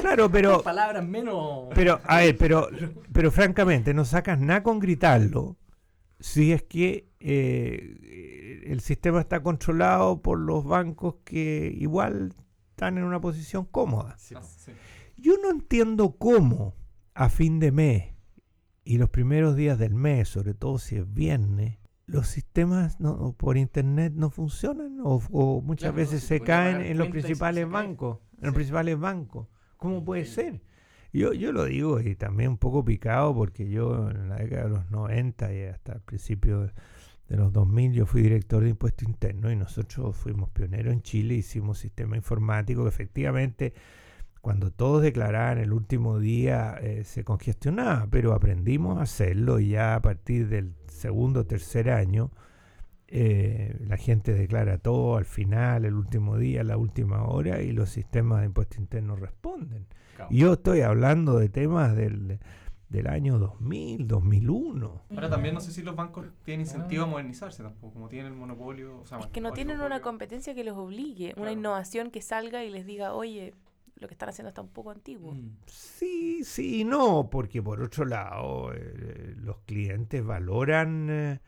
Speaker 1: Claro, pero
Speaker 3: Palabras menos.
Speaker 1: Pero, a ver, pero, pero francamente, no sacas nada con gritarlo si es que eh, el sistema está controlado por los bancos que igual están en una posición cómoda.
Speaker 3: Sí, po.
Speaker 4: sí.
Speaker 1: Yo no entiendo cómo a fin de mes y los primeros días del mes, sobre todo si es viernes, los sistemas no, por internet no funcionan o, o muchas
Speaker 3: Claro,
Speaker 1: veces
Speaker 3: no,
Speaker 1: se
Speaker 3: si
Speaker 1: caen en los principales bancos, en los principales bancos. ¿Cómo puede ser? Yo, yo lo digo y también un poco picado porque yo en la década de los 90 y hasta el principio de, de los 2000 yo fui director de impuesto interno y nosotros fuimos pioneros en Chile, hicimos sistema informático que efectivamente cuando todos declaraban el último día eh, se congestionaba, pero aprendimos a hacerlo y ya a partir del segundo o tercer año eh, la gente declara todo al final, el último día, la última hora y los sistemas de impuesto interno responden. Y yo estoy hablando de temas del, del año 2000, 2001.
Speaker 4: Ahora también no sé si los bancos tienen incentivo a modernizarse tampoco, como tienen el monopolio. o sea,
Speaker 2: Es que no tienen una competencia que los obligue, una
Speaker 4: Claro.
Speaker 2: innovación que salga y les diga, oye, lo que están haciendo está un poco antiguo.
Speaker 3: Mm.
Speaker 1: Sí, sí, y no, porque por otro lado eh, los clientes valoran, eh,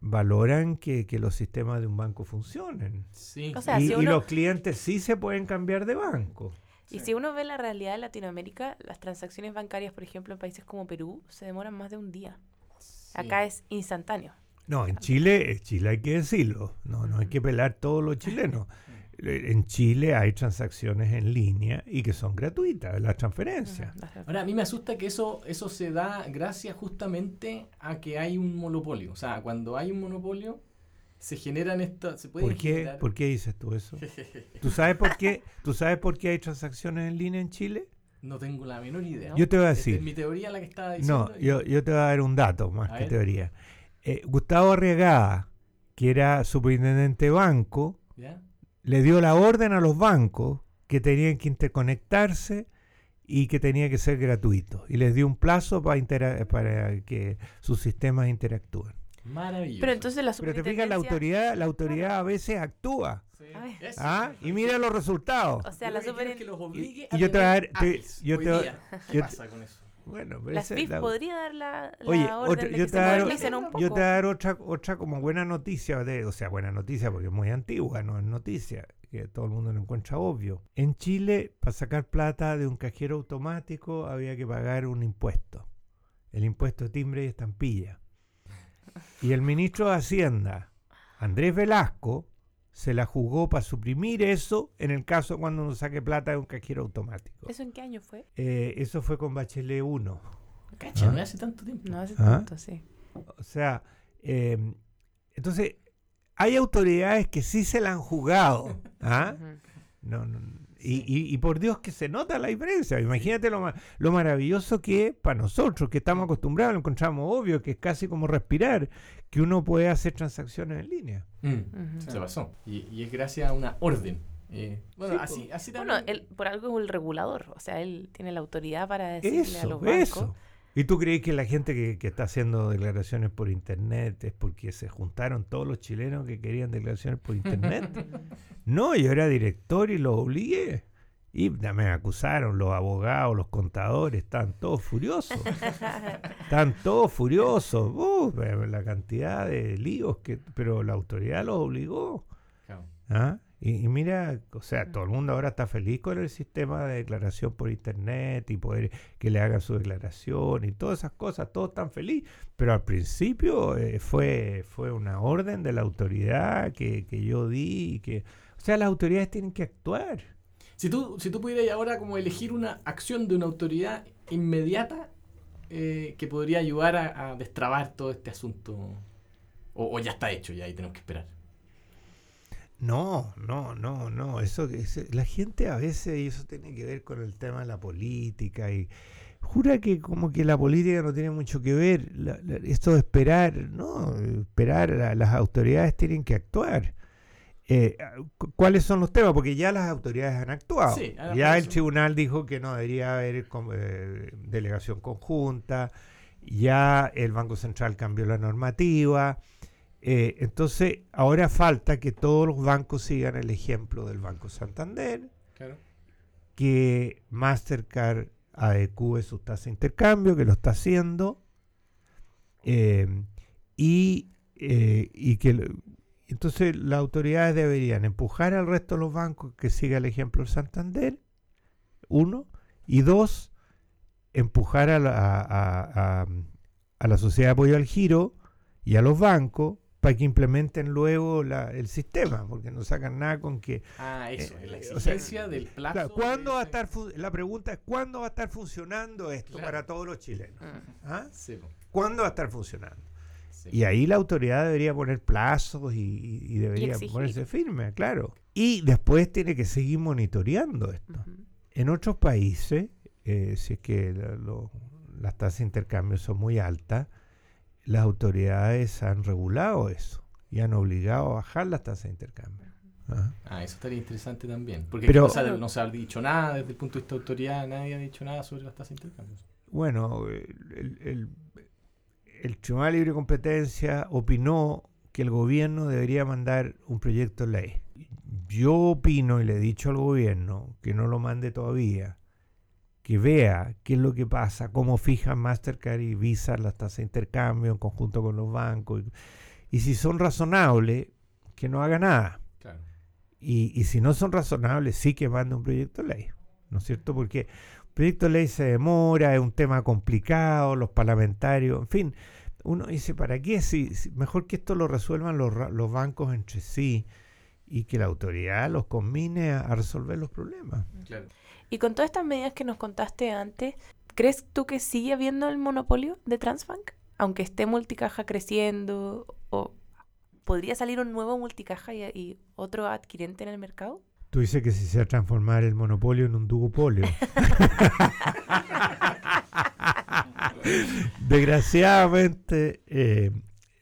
Speaker 1: valoran que, que los sistemas de un banco funcionen.
Speaker 3: Sí.
Speaker 2: O sea,
Speaker 1: y,
Speaker 2: si
Speaker 1: y
Speaker 2: uno-
Speaker 1: los clientes sí se pueden cambiar de banco.
Speaker 2: Y
Speaker 3: Sí.
Speaker 2: si uno ve la realidad de Latinoamérica, las transacciones bancarias, por ejemplo, en países como Perú, se demoran más de un día.
Speaker 3: Sí.
Speaker 2: Acá es instantáneo.
Speaker 1: No, en Chile, en Chile hay que decirlo. No, no hay que pelar todos los chilenos. Eh, En Chile hay transacciones en línea y que son gratuitas, las transferencias.
Speaker 3: Ahora, a mí me asusta que eso, eso se da gracias justamente a que hay un monopolio. O sea, cuando hay un monopolio, se generan estas... Se
Speaker 1: ¿Por qué?
Speaker 3: generar-
Speaker 1: ¿Por qué dices tú eso? ¿Tú sabes por qué? ¿Tú sabes por qué hay transacciones en línea en Chile?
Speaker 3: No tengo la menor idea.
Speaker 1: Yo te voy a
Speaker 3: Esta es
Speaker 1: decir.
Speaker 3: mi teoría la que estaba diciendo.
Speaker 1: No,
Speaker 3: y-
Speaker 1: yo, yo te voy a dar un dato más
Speaker 3: A
Speaker 1: que
Speaker 3: ver.
Speaker 1: teoría. Eh, Gustavo Arriagada, que era superintendente de banco,
Speaker 3: ¿Ya?
Speaker 1: le dio la orden a los bancos que tenían que interconectarse y que tenía que ser gratuito. Y les dio un plazo para, para que sus sistemas interactúen.
Speaker 3: Maravilloso.
Speaker 2: Pero entonces la
Speaker 1: Pero te fijas, la
Speaker 2: superintendencia-
Speaker 1: autoridad, la autoridad a veces actúa.
Speaker 3: Sí.
Speaker 2: A
Speaker 1: ¿ah? Y mira los resultados.
Speaker 2: O sea,
Speaker 3: Yo
Speaker 2: la
Speaker 3: lo que los
Speaker 1: Y-
Speaker 3: obligue
Speaker 1: y yo te voy a dar- te- yo te-
Speaker 3: día. ¿Qué
Speaker 1: yo te-
Speaker 3: pasa con eso?
Speaker 1: Bueno, pero
Speaker 2: La
Speaker 1: esa es
Speaker 2: SPIF
Speaker 1: la-
Speaker 2: podría dar la, la
Speaker 1: Oye,
Speaker 2: orden
Speaker 1: otra-
Speaker 2: de
Speaker 1: yo
Speaker 2: que
Speaker 1: te a dar-
Speaker 2: un poco.
Speaker 1: Yo te voy a dar otra, otra como buena noticia, de, o sea, buena noticia porque es muy antigua, no es noticia, que todo el mundo lo encuentra obvio. En Chile, para sacar plata de un cajero automático había que pagar un impuesto, el impuesto de timbre y estampilla. Y el ministro de Hacienda, Andrés Velasco, se la jugó para suprimir eso en el caso cuando uno saque plata de un cajero automático.
Speaker 2: ¿Eso en qué año fue?
Speaker 1: Eh, eso fue con Bachelet 1.
Speaker 3: Cacha,
Speaker 1: Ah.
Speaker 3: no hace tanto tiempo.
Speaker 2: No hace
Speaker 1: ¿Ah?
Speaker 2: tanto, sí.
Speaker 1: O sea, eh, entonces, hay autoridades que sí se la han jugado. ¿ah? No, no, y, y- y por Dios que se nota la diferencia. Imagínate lo, ma- lo maravilloso que es para nosotros, que estamos acostumbrados, lo encontramos obvio, que es casi como respirar, que uno puede hacer transacciones en línea.
Speaker 3: Mm. Se pasó. Y, y es gracias a una orden. Eh, bueno,
Speaker 1: Sí,
Speaker 3: así, así
Speaker 2: Bueno,
Speaker 3: también.
Speaker 2: él, por algo es el regulador. O sea, él tiene la autoridad para decirle a
Speaker 1: Eso,
Speaker 2: los bancos.
Speaker 1: eso. ¿Y tú crees que la gente que, que está haciendo declaraciones por internet es porque se juntaron todos los chilenos que querían declaraciones por internet? No, yo era director y lo obligué. Y me acusaron los abogados, los contadores, están todos furiosos. Están todos furiosos. Uh, la cantidad de líos que... Pero la autoridad los obligó. ¿ah? Y, y mira, o sea, todo el mundo ahora está feliz con el sistema de declaración por internet y poder que le hagan su declaración y todas esas cosas, todos están felices. Pero al principio eh, fue, fue una orden de la autoridad que, que yo di y que... O sea, las autoridades tienen que actuar.
Speaker 3: Si tú, si tú pudieras ahora como elegir una acción de una autoridad inmediata eh, que podría ayudar a, a destrabar todo este asunto, o, o ya está hecho, ya ahí tenemos que esperar.
Speaker 1: No, no, no, no. Eso, eso- la gente a veces, y eso tiene que ver con el tema de la política, y jura que como que la política no tiene mucho que ver. La- la- esto de esperar, no, esperar, la- las autoridades tienen que actuar. Eh, cu- ¿Cuáles son los temas? Porque ya las autoridades han actuado.
Speaker 3: Sí,
Speaker 1: ya el tribunal dijo que no debería haber eh, delegación conjunta, ya el Banco Central cambió la normativa. Eh, entonces, ahora falta que todos los bancos sigan el ejemplo del Banco Santander,
Speaker 3: Claro.
Speaker 1: que Mastercard adecue sus tasas de intercambio, que lo está haciendo, eh, y, eh, y que entonces las autoridades deberían empujar al resto de los bancos que siga el ejemplo del Santander, uno, y dos, empujar a la, a- a la sociedad de apoyo al giro y a los bancos para que implementen luego la- el sistema, porque no sacan nada con que
Speaker 3: Ah, eso,
Speaker 1: Eh,
Speaker 3: la
Speaker 1: eh, o sea,
Speaker 3: exigencia del plazo.
Speaker 1: Claro, ¿cuándo
Speaker 3: de
Speaker 1: va a estar la pregunta es cuándo va a estar funcionando esto
Speaker 3: Claro.
Speaker 1: para todos los chilenos?
Speaker 2: Mm.
Speaker 1: ¿Ah?
Speaker 3: Sí,
Speaker 1: ¿Cuándo va a estar funcionando?
Speaker 3: sí.
Speaker 1: Y ahí la autoridad debería poner plazos y, y debería ponerse firme, claro. Y después tiene que seguir monitoreando esto. En otros países, eh, si es que lo- las tasas de intercambio son muy altas, las autoridades han regulado eso y han obligado a bajar las tasas de intercambio. Ajá.
Speaker 3: Ah, eso estaría interesante también. Porque
Speaker 1: Pero-
Speaker 3: no, se ha, no se ha dicho nada desde el punto de vista de autoridad, nadie ha dicho nada sobre las tasas de intercambio.
Speaker 1: Bueno, el, el- el Tribunal de Libre Competencia opinó que el gobierno debería mandar un proyecto de ley. Yo opino y le he dicho al gobierno que no lo mande todavía, que vea qué es lo que pasa, cómo fijan Mastercard y Visa las tasas de intercambio en conjunto con los bancos Y si son razonables, que no haga nada.
Speaker 3: Claro.
Speaker 1: Y, y si no son razonables, sí que mande un proyecto de ley. ¿No es cierto? Porque el proyecto de ley se demora, es un tema complicado, los parlamentarios, en fin. Uno dice, ¿para qué? Si, si- mejor que esto lo resuelvan los bancos entre sí y que la autoridad los combine a, a resolver los problemas.
Speaker 3: Claro.
Speaker 2: Y con todas estas medidas que nos contaste antes, ¿crees tú que sigue habiendo el monopolio de Transbank? Aunque esté multicaja creciendo, o podría salir un nuevo multicaja y, y otro adquirente en el mercado?
Speaker 1: Tú dices que si se va a transformar el monopolio en un duopolio. Desgraciadamente eh,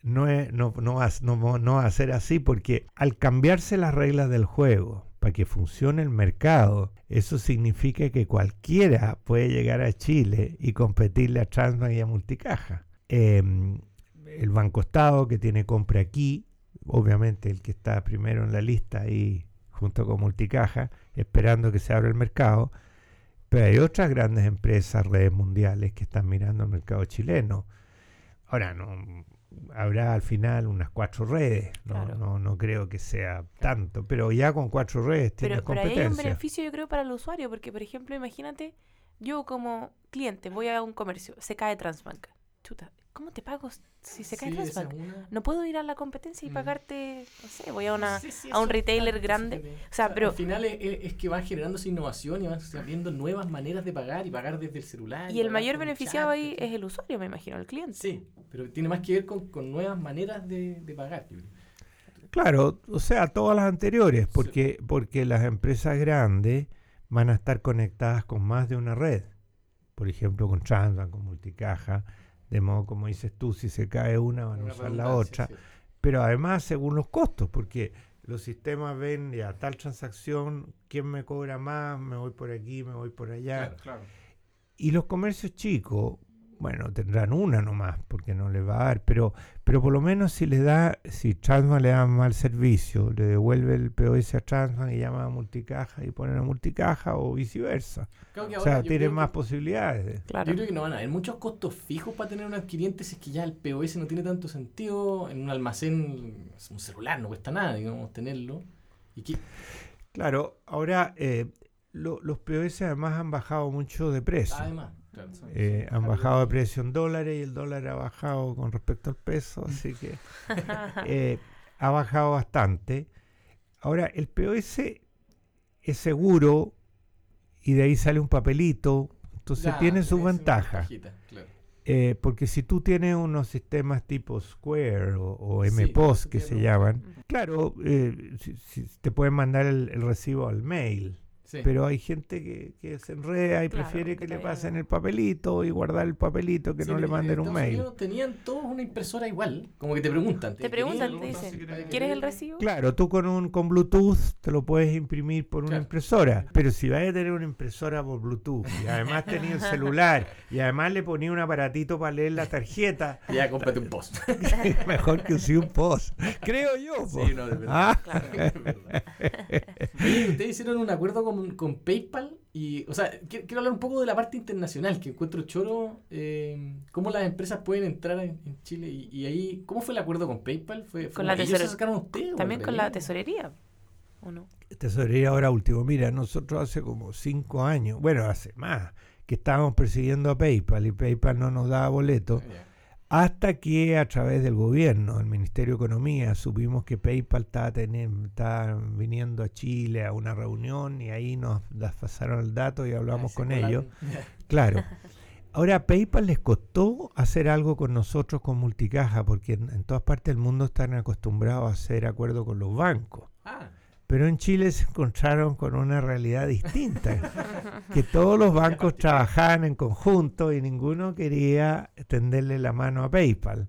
Speaker 1: no, es- no, no va, no- no va a ser así porque al cambiarse las reglas del juego para que funcione el mercado, eso significa que cualquiera puede llegar a Chile y competirle a Transbank y a Multicaja. Em, el Banco Estado que tiene compra aquí, obviamente el que está primero en la lista ahí junto con Multicaja, esperando que se abra el mercado. Pero hay otras grandes empresas, redes mundiales, que están mirando el mercado chileno. Ahora, no habrá al final unas cuatro redes, no,
Speaker 2: Claro.
Speaker 1: no, no creo que sea tanto, pero ya con cuatro redes tienes
Speaker 2: Pero, pero ahí hay un
Speaker 1: competencia.
Speaker 2: beneficio, yo creo, para el usuario, porque, por ejemplo, imagínate, yo como cliente voy a un comercio, se cae Transbank. Chuta, ¿cómo te pago si se cae
Speaker 3: Sí,
Speaker 2: Transbank?
Speaker 3: una-
Speaker 2: No puedo ir a la competencia y
Speaker 3: Mm.
Speaker 2: pagarte, no sé, voy a una...
Speaker 3: Sí, sí,
Speaker 2: a un retailer grande. O sea, pero-
Speaker 3: Al final es, que van generando esa innovación y van saliendo nuevas maneras de pagar y pagar desde el celular.
Speaker 2: Y el mayor beneficiado
Speaker 3: chat,
Speaker 2: ahí es el usuario, me imagino, el cliente.
Speaker 3: Sí, pero tiene más que ver con, con nuevas maneras de, de pagar. yo creo.
Speaker 1: Claro, o sea, todas las anteriores, porque, porque las empresas grandes van a estar conectadas con más de una red. Por ejemplo, con Transbank, con Multicaja, de modo como dices tú, si se cae una van a usar la otra.
Speaker 3: sí.
Speaker 1: Pero además, según los costos, porque los sistemas ven ya tal transacción, quién me cobra más, me voy por aquí, me voy por allá.
Speaker 3: Claro, claro.
Speaker 1: Y los comercios chicos, bueno, tendrán una nomás, porque no les va a dar, pero, pero por lo menos si les da, si Transman le da mal servicio, le devuelve el POS a Transman y llama a multicaja y ponen a multicaja o viceversa.
Speaker 3: Claro
Speaker 1: O
Speaker 3: ahora
Speaker 1: sea,
Speaker 3: creo
Speaker 1: más
Speaker 3: que-
Speaker 1: posibilidades. de-
Speaker 2: Claro.
Speaker 3: Yo creo que no van a haber muchos costos fijos para tener un adquiriente si es que ya el POS no tiene tanto sentido. En un almacén, es un celular no cuesta nada, digamos, tenerlo. Y
Speaker 1: Claro, ahora eh, lo- los POS además han bajado mucho de precio.
Speaker 3: además, claro.
Speaker 1: Eh, han bajado de precio en dólares y el dólar ha bajado con respecto al peso, así que eh, ha bajado bastante. Ahora, el POS es seguro y de ahí sale un papelito, entonces
Speaker 3: Ya,
Speaker 1: tiene sus ventajas.
Speaker 3: claro.
Speaker 1: Eh, porque si tú tienes unos sistemas tipo Square o, o MPOS que se llaman, claro, si- si te pueden mandar el, el recibo al mail.
Speaker 3: Sí.
Speaker 1: Pero hay gente que, que se enreda y
Speaker 2: Claro,
Speaker 1: prefiere
Speaker 2: que
Speaker 1: que le pasen el papelito y guardar el papelito que
Speaker 3: Sí,
Speaker 1: no le manden un mail.
Speaker 3: Unidos Tenían todos una impresora igual. Como que te preguntan.
Speaker 2: Te preguntan,
Speaker 3: ¿queréis
Speaker 2: te dicen,
Speaker 3: ¿queréis-
Speaker 2: ¿quieres el recibo?
Speaker 1: Claro, tú con un con Bluetooth te lo puedes imprimir por una
Speaker 3: Claro.
Speaker 1: impresora, pero si vas a tener una impresora por Bluetooth y además tenía el celular y además le ponía un aparatito para leer la tarjeta,
Speaker 3: Ya, cómprate un post.
Speaker 1: mejor que usé un post. Creo yo. po.
Speaker 3: Sí, no, de verdad.
Speaker 1: Ah,
Speaker 2: Claro.
Speaker 3: Es verdad. Oye, ustedes hicieron un acuerdo con, con PayPal y, o sea, quiero, quiero hablar un poco de la parte internacional que encuentro choro, eh, cómo las empresas pueden entrar en, en Chile y, y ahí, ¿cómo fue el acuerdo con PayPal? ¿Fue, fue
Speaker 2: Con la
Speaker 3: ellos se sacaron a ustedes?
Speaker 2: También con la tesorería, ¿o no?
Speaker 1: Tesorería ahora último. Mira, nosotros hace como cinco años, bueno, hace más, que estábamos persiguiendo a PayPal y PayPal no nos daba boleto.
Speaker 3: Ya.
Speaker 1: Hasta que a través del gobierno, el Ministerio de Economía, supimos que PayPal estaba, viniendo a Chile a una reunión y ahí nos pasaron el dato y hablamos con ellos. Claro. Ahora, a PayPal les costó hacer algo con nosotros con Multicaja, porque en, en todas partes del mundo están acostumbrados a hacer acuerdo con los bancos.
Speaker 3: Ah,
Speaker 1: Pero en Chile se encontraron con una realidad distinta, que todos los bancos trabajaban en conjunto y ninguno quería tenderle la mano a PayPal.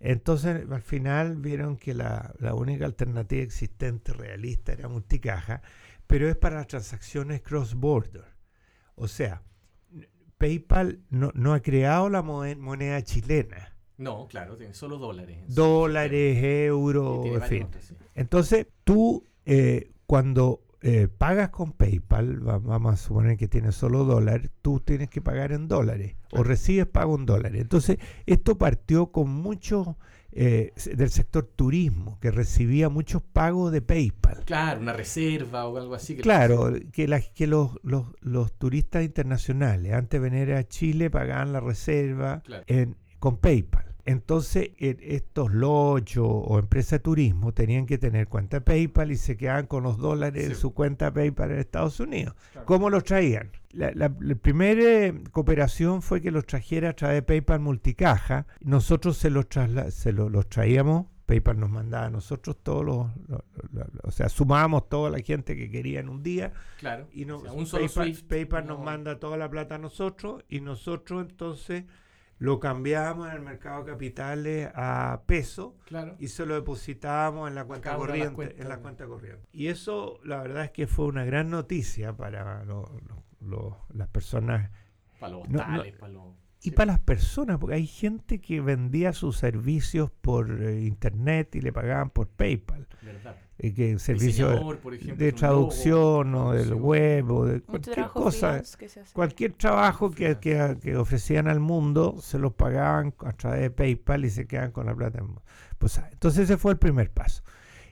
Speaker 1: Entonces al final vieron que la, la única alternativa existente realista era multicaja, pero es para transacciones cross-border. O sea, PayPal no, no ha creado la moneda chilena,
Speaker 3: no, claro, tiene solo dólares.
Speaker 1: dólares, euros, en fin.
Speaker 3: otros, sí.
Speaker 1: Entonces, tú, eh, cuando eh, pagas con PayPal, va- vamos a suponer que tienes solo dólar, tú tienes que pagar en dólares o recibes pago en dólares. Entonces, esto partió con muchos eh, del sector turismo, que recibía muchos pagos de PayPal.
Speaker 3: Claro, una reserva o algo así. que-
Speaker 1: Claro, que, la- que los, los, los turistas internacionales antes de venir a Chile pagaban la reserva
Speaker 3: Claro.
Speaker 1: en- con PayPal. Entonces, estos lochos o empresas de turismo tenían que tener cuenta PayPal y se quedaban con los dólares en
Speaker 3: Sí.
Speaker 1: su cuenta PayPal en Estados Unidos.
Speaker 4: Claro.
Speaker 1: ¿Cómo los traían? La, la- la primera eh, cooperación fue que los trajera a través de PayPal multicaja. Nosotros se los, trasla- se lo- los traíamos. PayPal nos mandaba a nosotros todos los, los- los- los- o sea, sumábamos toda la gente que quería en un día
Speaker 3: Claro.
Speaker 1: y no,
Speaker 3: O sea, un solo
Speaker 1: PayPal,
Speaker 3: Swift,
Speaker 1: PayPal nos
Speaker 3: no-
Speaker 1: manda toda la plata a nosotros y nosotros entonces lo cambiábamos en el mercado de capitales a peso
Speaker 3: Claro.
Speaker 1: y se lo depositábamos en la cuenta corriente, en la cuenta corriente. Y eso la verdad es que fue una gran noticia para lo- lo- lo- las personas
Speaker 3: Para los
Speaker 1: No,
Speaker 3: para los.
Speaker 1: Y
Speaker 3: Sí.
Speaker 1: para las personas, porque hay gente que vendía sus servicios por eh, internet y le pagaban por PayPal,
Speaker 3: ¿Verdad?
Speaker 1: eh, que servicios
Speaker 3: Diseñador, por ejemplo,
Speaker 1: de
Speaker 3: logo,
Speaker 1: traducción o del web o de cualquier
Speaker 2: trabajo
Speaker 1: cosa.
Speaker 2: que se hace.
Speaker 1: Cualquier trabajo que, que, que ofrecían al mundo se los pagaban a través de PayPal y se quedan con la plata. en- Pues, ah, entonces ese fue el primer paso.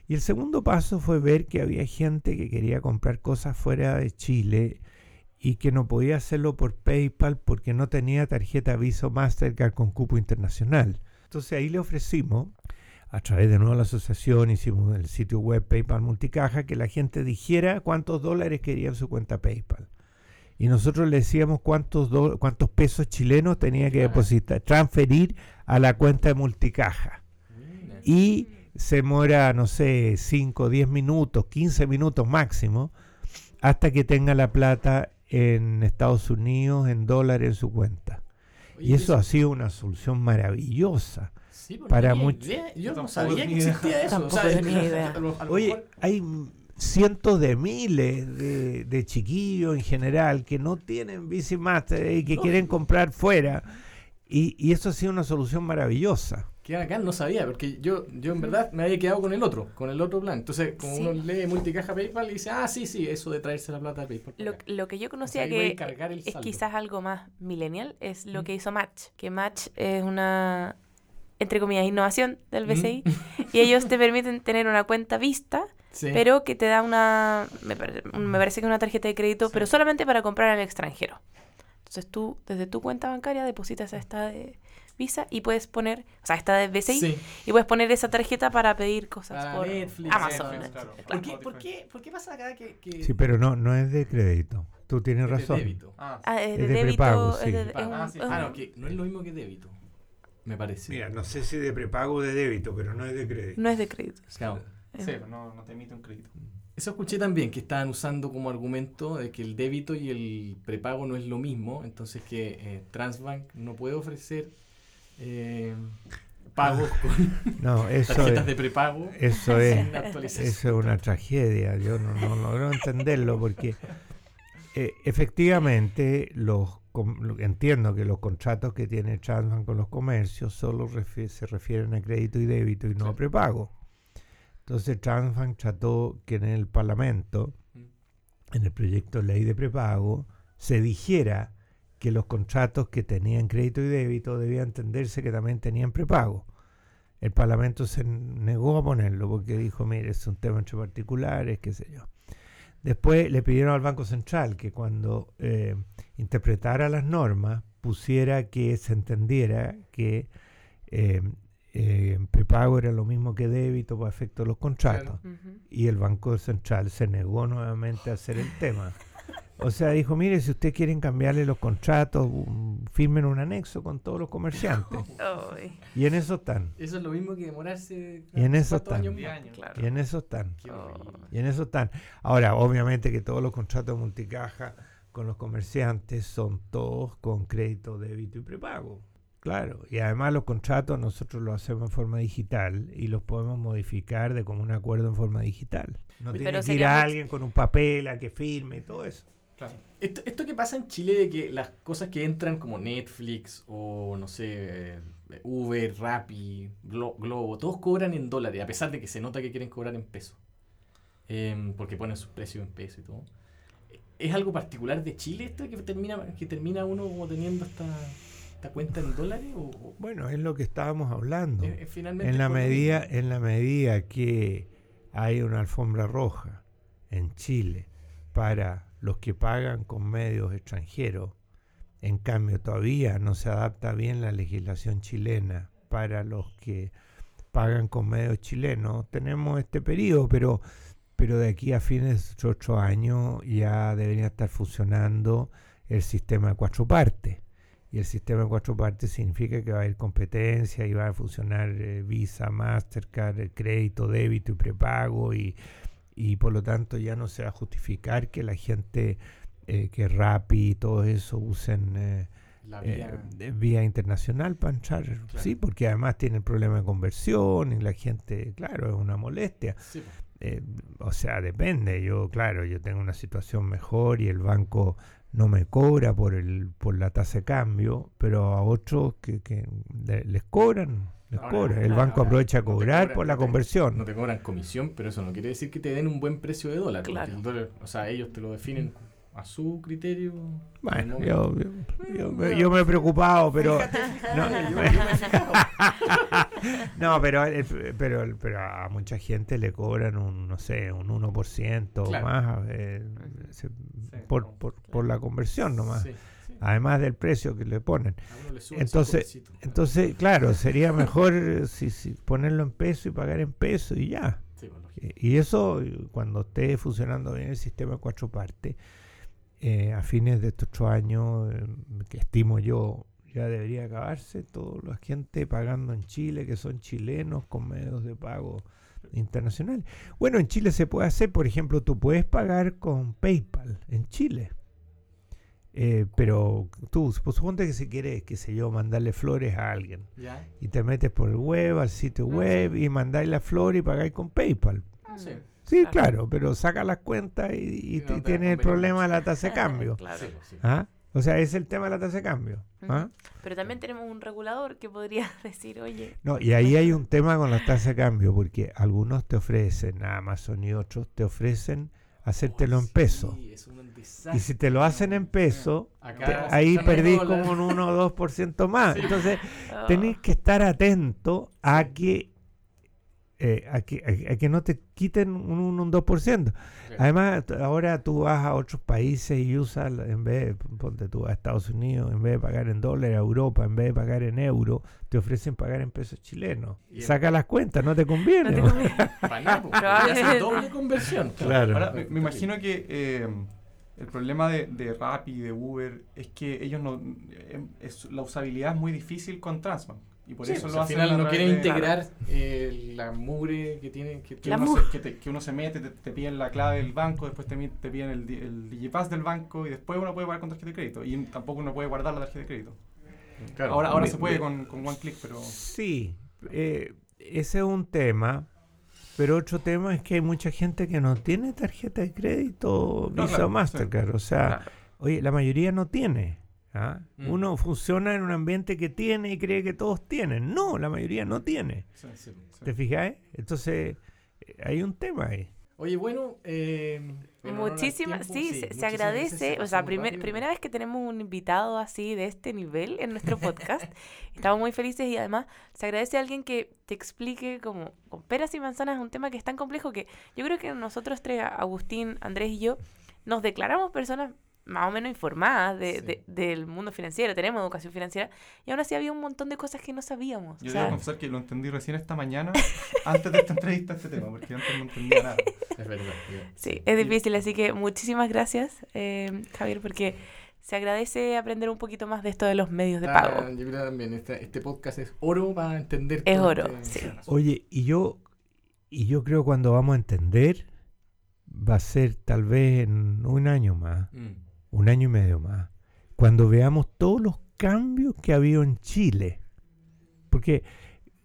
Speaker 1: Y el segundo paso fue ver que había gente que quería comprar cosas fuera de Chile y que no podía hacerlo por PayPal porque no tenía tarjeta Visa Mastercard con cupo internacional. Entonces ahí le ofrecimos, a través de nuevo la asociación, hicimos el sitio web PayPal Multicaja, que la gente dijera cuántos dólares quería en su cuenta PayPal. Y nosotros le decíamos cuántos, do- cuántos pesos chilenos tenía que depositar, transferir a la cuenta de Multicaja. Y se demora, no sé, 5, 10 minutos, 15 minutos máximo, hasta que tenga la plata en Estados Unidos, en dólares en su cuenta.
Speaker 3: Oye,
Speaker 1: Y eso ha sido una solución maravillosa.
Speaker 3: sí, porque
Speaker 1: para
Speaker 3: no tenía
Speaker 1: mucho-
Speaker 3: idea. Yo no sabía que existía eso.
Speaker 2: Tampoco tenía idea.
Speaker 1: Oye, hay cientos de miles de, de chiquillos en general que no tienen Bici Master y que quieren comprar fuera. Y, y eso ha sido una solución maravillosa.
Speaker 3: Que acá no sabía, porque yo, yo en verdad me había quedado con el otro, con el otro plan. Entonces, como
Speaker 2: Sí.
Speaker 3: uno lee multicaja PayPal y dice, ah, sí, sí, eso de traerse la plata de PayPal.
Speaker 2: Lo, lo que yo
Speaker 3: O sea,
Speaker 2: conocía
Speaker 3: a
Speaker 2: que es
Speaker 3: saldo.
Speaker 2: quizás algo más millennial es lo
Speaker 3: Mm.
Speaker 2: que hizo Match. Que Match es una, entre comillas, innovación del
Speaker 3: Mm.
Speaker 2: BCI. Y ellos te permiten tener una cuenta vista,
Speaker 3: Sí.
Speaker 2: pero que te da una, me, pare- me parece que una tarjeta de crédito,
Speaker 3: Sí.
Speaker 2: pero solamente para comprar en el extranjero. Entonces tú, desde tu cuenta bancaria, depositas esta de Visa y puedes poner, o sea, esta de BCI,
Speaker 3: Sí.
Speaker 2: y puedes poner esa tarjeta para pedir cosas
Speaker 3: Para
Speaker 2: por
Speaker 3: Netflix,
Speaker 2: Amazon.
Speaker 4: Netflix,
Speaker 2: etcétera.
Speaker 4: claro.
Speaker 3: ¿Por qué, por, qué, ¿Por qué pasa acá que, que
Speaker 1: Sí, pero no, no es de crédito. Tú tienes
Speaker 3: es de
Speaker 1: razón.
Speaker 3: débito?
Speaker 4: Ah,
Speaker 2: Ah, es
Speaker 1: Es
Speaker 2: de
Speaker 1: de
Speaker 2: débito,
Speaker 1: prepago,
Speaker 2: es
Speaker 1: sí.
Speaker 2: de- es
Speaker 3: Ah,
Speaker 2: un-
Speaker 4: sí.
Speaker 2: es
Speaker 3: Ah, no, que no es lo mismo que débito, me parece.
Speaker 1: Mira, no sé si de prepago o de débito, pero no es de crédito.
Speaker 2: no es de crédito.
Speaker 3: Claro.
Speaker 2: es-
Speaker 4: sí, pero no, no te emite un crédito.
Speaker 3: Eso escuché también, que estaban usando como argumento de que el débito y el prepago no es lo mismo, entonces que eh, Transbank no puede ofrecer eh, pagos con
Speaker 1: No, eso
Speaker 3: tarjetas
Speaker 1: es,
Speaker 3: de prepago
Speaker 1: eso es, eso es una tragedia. Yo no, no logro entenderlo porque eh, efectivamente los entiendo que los contratos que tiene Transbank con los comercios solo refi- se refieren a crédito y débito y no a prepago. Entonces Transbank trató que en el Parlamento,
Speaker 3: Mm.
Speaker 1: en el proyecto de ley de prepago, se dijera que los contratos que tenían crédito y débito debían entenderse que también tenían prepago. El Parlamento se negó a ponerlo porque dijo, mire, es un tema entre particulares, qué sé yo. Después le pidieron al Banco Central que cuando eh, interpretara las normas pusiera que se entendiera que eh, eh, prepago era lo mismo que débito para efecto de los contratos. Y el Banco Central se negó nuevamente a hacer el tema. O sea, dijo, mire, si ustedes quieren cambiarle los contratos, um, firmen un anexo con todos los comerciantes. Y en eso están.
Speaker 3: Eso es lo mismo que demorarse
Speaker 1: Y en eso
Speaker 3: ¿cuántos
Speaker 1: están.
Speaker 3: años
Speaker 4: Diez
Speaker 3: más?
Speaker 4: años.
Speaker 2: claro.
Speaker 1: Y en eso están.
Speaker 2: Oh.
Speaker 1: Y en eso están. Ahora, obviamente que todos los contratos de multicaja con los comerciantes son todos con crédito, débito y prepago. Claro. Y además los contratos nosotros los hacemos en forma digital y los podemos modificar de como un acuerdo en forma digital. No
Speaker 2: Pero
Speaker 1: tiene que ir a alguien con un papel a que firme y todo eso.
Speaker 4: Claro.
Speaker 3: Esto, esto que pasa en Chile de que las cosas que entran como Netflix o no sé, eh, Uber, Rappi, Glo- Globo, todos cobran en dólares, a pesar de que se nota que quieren cobrar en pesos. em, porque ponen sus precios en peso y todo. ¿Es algo particular de Chile esto que termina, que termina uno como teniendo esta, esta cuenta en dólares? O,
Speaker 1: Bueno, es lo que estábamos hablando.
Speaker 3: es finalmente
Speaker 1: En la medida, en la medida que hay una alfombra roja en Chile para los que pagan con medios extranjeros, en cambio todavía no se adapta bien la legislación chilena para los que pagan con medios chilenos, tenemos este periodo, pero, pero de aquí a fines de otro año ya debería estar funcionando el sistema de cuatro partes. Y el sistema de cuatro partes significa que va a haber competencia y va a funcionar eh, Visa, Mastercard, eh, crédito, débito y prepago y, y por lo tanto ya no se va a justificar que la gente eh, que Rappi y todo eso usen eh,
Speaker 3: La
Speaker 1: eh,
Speaker 3: vía-
Speaker 1: de vía internacional para entrar. Sí, porque además tienen problema de conversión y la gente, claro, es una molestia.
Speaker 3: sí.
Speaker 1: Eh, o sea, depende. Yo, claro, yo tengo una situación mejor y el banco no me cobra por el por la tasa de cambio, pero a otros que, que le- les cobran, les
Speaker 3: Ahora,
Speaker 1: cobran. El banco
Speaker 3: ahora,
Speaker 1: aprovecha a
Speaker 3: no
Speaker 1: cobrar
Speaker 3: cobran,
Speaker 1: por la
Speaker 3: no te-
Speaker 1: conversión.
Speaker 3: No te cobran comisión, pero eso no quiere decir que te den un buen precio de dólar.
Speaker 2: Claro.
Speaker 3: el dólar- o sea, ellos te lo definen a su criterio.
Speaker 1: Bueno,
Speaker 3: No,
Speaker 1: yo, yo, yo me- yo me he preocupado, pero no, no, pero, el- pero, el- pero a mucha gente le cobran un, no sé, un 1% o
Speaker 3: Claro.
Speaker 1: más eh, se- por, por, por la conversión nomás,
Speaker 3: Sí, sí.
Speaker 1: además del precio que le ponen.
Speaker 3: Le
Speaker 1: Entonces-. Entonces, claro, sería mejor eh, si, si ponerlo en peso y pagar en peso y ya.
Speaker 3: Sí, pues.
Speaker 1: Eh, Y eso, eh, cuando esté funcionando bien el sistema de cuatro partes, eh, a fines de estos ocho años, eh, que estimo yo, ya debería acabarse toda la gente pagando en Chile, que son chilenos con medios de pago internacionales. Bueno, en Chile se puede hacer, por ejemplo, tú puedes pagar con PayPal en Chile. Eh, pero tú, pues, suponte que si quieres, qué sé yo, mandarle flores a alguien
Speaker 3: Ya.
Speaker 1: y te metes por el web, al sitio
Speaker 2: Ah,
Speaker 1: web y mandáis la flor y pagáis con PayPal.
Speaker 3: Ah, sí.
Speaker 1: Sí,
Speaker 2: Claro.
Speaker 1: claro, pero saca las cuentas y, y
Speaker 3: no
Speaker 1: tienes el problema de la tasa de cambio.
Speaker 2: Claro.
Speaker 3: Sí, sí.
Speaker 1: ¿Ah? O sea, es el tema de la tasa de cambio. ¿ah?
Speaker 2: Pero también tenemos un regulador que podría decir, oye,
Speaker 1: No, y ahí hay un tema con la tasa de cambio, porque algunos te ofrecen, Amazon y otros te ofrecen hacértelo en peso.
Speaker 3: Sí, es un desastre.
Speaker 1: Y si te lo hacen en peso,
Speaker 3: Acá
Speaker 1: te-
Speaker 3: vamos
Speaker 1: ahí perdís como un 1 o 2% más.
Speaker 3: Sí.
Speaker 1: Entonces,
Speaker 2: ah,
Speaker 1: tenés que estar atento a que, eh, a que a, a que no te quiten un 1 o un 2%.
Speaker 3: Claro.
Speaker 1: Además, ahora tú vas a otros países y usas, en vez, de- ponte tú a Estados Unidos, en vez de pagar en dólar, a Europa, en vez de pagar en euro, te ofrecen pagar en pesos chilenos.
Speaker 3: Y-
Speaker 1: Saca las cuentas, no te conviene.
Speaker 2: no te
Speaker 3: doble conversión.
Speaker 1: Claro.
Speaker 4: Ahora, me, me imagino que eh, el problema de, de Rappi y de Uber es que ellos no. eh, es- la usabilidad es muy difícil con Transbank. Y por
Speaker 3: Sí,
Speaker 4: eso
Speaker 3: pues,
Speaker 4: lo
Speaker 3: al final no quieren integrar eh, la mugre que tiene que,
Speaker 4: uno, se, que, te- que uno se mete, te, te piden la clave del banco, después te, piden el, el Digipass del banco y después uno puede pagar con tarjeta de crédito. Y tampoco uno puede guardar la tarjeta de crédito.
Speaker 3: Claro.
Speaker 4: ahora ahora
Speaker 1: me-
Speaker 4: se puede
Speaker 1: me-
Speaker 4: con, con One Click, pero.
Speaker 1: Sí, eh, ese es un tema. Pero otro tema es que hay mucha gente que no tiene tarjeta de crédito,
Speaker 4: No,
Speaker 1: Visa
Speaker 4: claro,
Speaker 1: o Mastercard. O sea,
Speaker 2: Claro.
Speaker 1: Oye, la mayoría no tiene. ¿Ah?
Speaker 3: Mm.
Speaker 1: Uno funciona en un ambiente que tiene y cree que todos tienen. No, la mayoría no tiene.
Speaker 3: Sí, sí, sí.
Speaker 1: ¿Te fijáis? Entonces, eh, hay un tema ahí.
Speaker 3: Oye, bueno, eh,
Speaker 2: Muchísimas,
Speaker 3: tiempo,
Speaker 2: sí, se- agradece, o sea, primer- primera vez que tenemos un invitado así de este nivel en nuestro podcast. Estamos muy felices y además se agradece a alguien que te explique como con peras y manzanas un tema que es tan complejo que yo creo que nosotros tres, Agustín, Andrés y yo, nos declaramos personas más o menos informadas de-
Speaker 3: Sí.
Speaker 2: de- del mundo financiero, tenemos educación financiera y aún así había un montón de cosas que no sabíamos.
Speaker 4: Yo
Speaker 2: o sea,
Speaker 4: debo confesar que lo entendí recién esta mañana, antes de esta entrevista, este tema, porque antes no entendía nada.
Speaker 3: Es verdad.
Speaker 2: Sí, es difícil, así que muchísimas gracias, eh, Javier, porque se agradece aprender un poquito más de esto de los medios de
Speaker 3: Ah,
Speaker 2: pago.
Speaker 3: yo creo también, este, este podcast es oro para entender.
Speaker 2: Es
Speaker 3: todo
Speaker 2: oro,
Speaker 3: este-
Speaker 2: sí.
Speaker 1: Oye, y yo, y yo creo cuando vamos a entender, va a ser tal vez en un año más,
Speaker 3: Mm.
Speaker 1: Un año y medio más, cuando veamos todos los cambios que ha habido en Chile. Porque,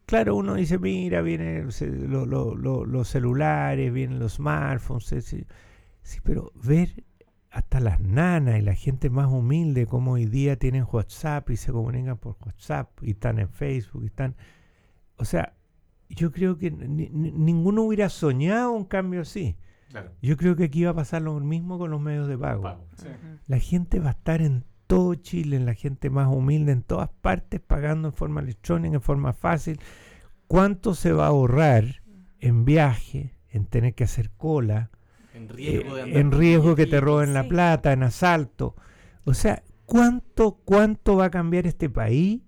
Speaker 1: claro, uno dice, mira, vienen los celulares, vienen los smartphones, sí, pero ver hasta las nanas y la gente más humilde como hoy día tienen WhatsApp y se comunican por WhatsApp y están en Facebook y están... O sea, yo creo que ni- ninguno hubiera soñado un cambio así.
Speaker 3: Claro.
Speaker 1: Yo creo que aquí va a pasar lo mismo con los medios de pago.
Speaker 3: Pago.
Speaker 4: Sí.
Speaker 2: Ujú.
Speaker 1: La gente va a estar en todo Chile, en la gente más humilde, en todas partes, pagando en forma electrónica, en forma fácil. ¿Cuánto se va a ahorrar en viaje, en tener que hacer cola,
Speaker 3: En
Speaker 1: eh,
Speaker 3: riesgo de andar
Speaker 1: en riesgo que te roben la plata, en asalto? O sea, ¿cuánto, ¿cuánto va a cambiar este país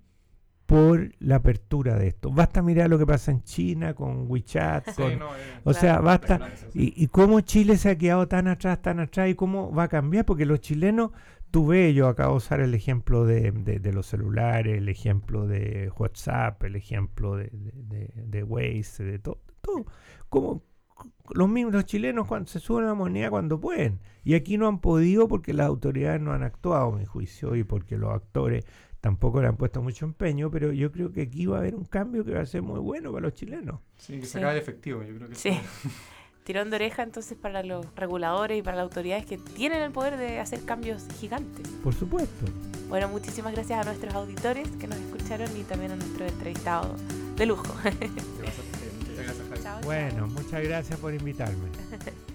Speaker 1: por la apertura de esto? Basta mirar lo que pasa en China con WeChat,
Speaker 4: Sí,
Speaker 1: con-
Speaker 4: no, eh,
Speaker 1: o sea, basta,
Speaker 4: sí.
Speaker 1: y, y cómo Chile se ha quedado tan atrás, tan atrás, y cómo va a cambiar, porque los chilenos, tú ves, yo acabo de usar el ejemplo de, de- de los celulares, el ejemplo de WhatsApp, el ejemplo de, de, de- de Waze, de todo, todo. Como los mismos los chilenos cuando se suben a la moneda cuando pueden. Y aquí no han podido porque las autoridades no han actuado, a mi juicio, y porque los actores tampoco le han puesto mucho empeño, pero yo creo que aquí va a haber un cambio que va a ser muy bueno para los chilenos.
Speaker 4: Sí, que
Speaker 2: Sí.
Speaker 4: se acabe el efectivo, yo creo que
Speaker 2: Sí. Tirón de oreja entonces para los reguladores y para las autoridades que tienen el poder de hacer cambios gigantes.
Speaker 1: Por supuesto.
Speaker 2: Bueno, muchísimas gracias a nuestros auditores que nos escucharon y también a nuestro entrevistado de lujo.
Speaker 4: Muchas gracias.
Speaker 1: Bueno, muchas gracias por invitarme.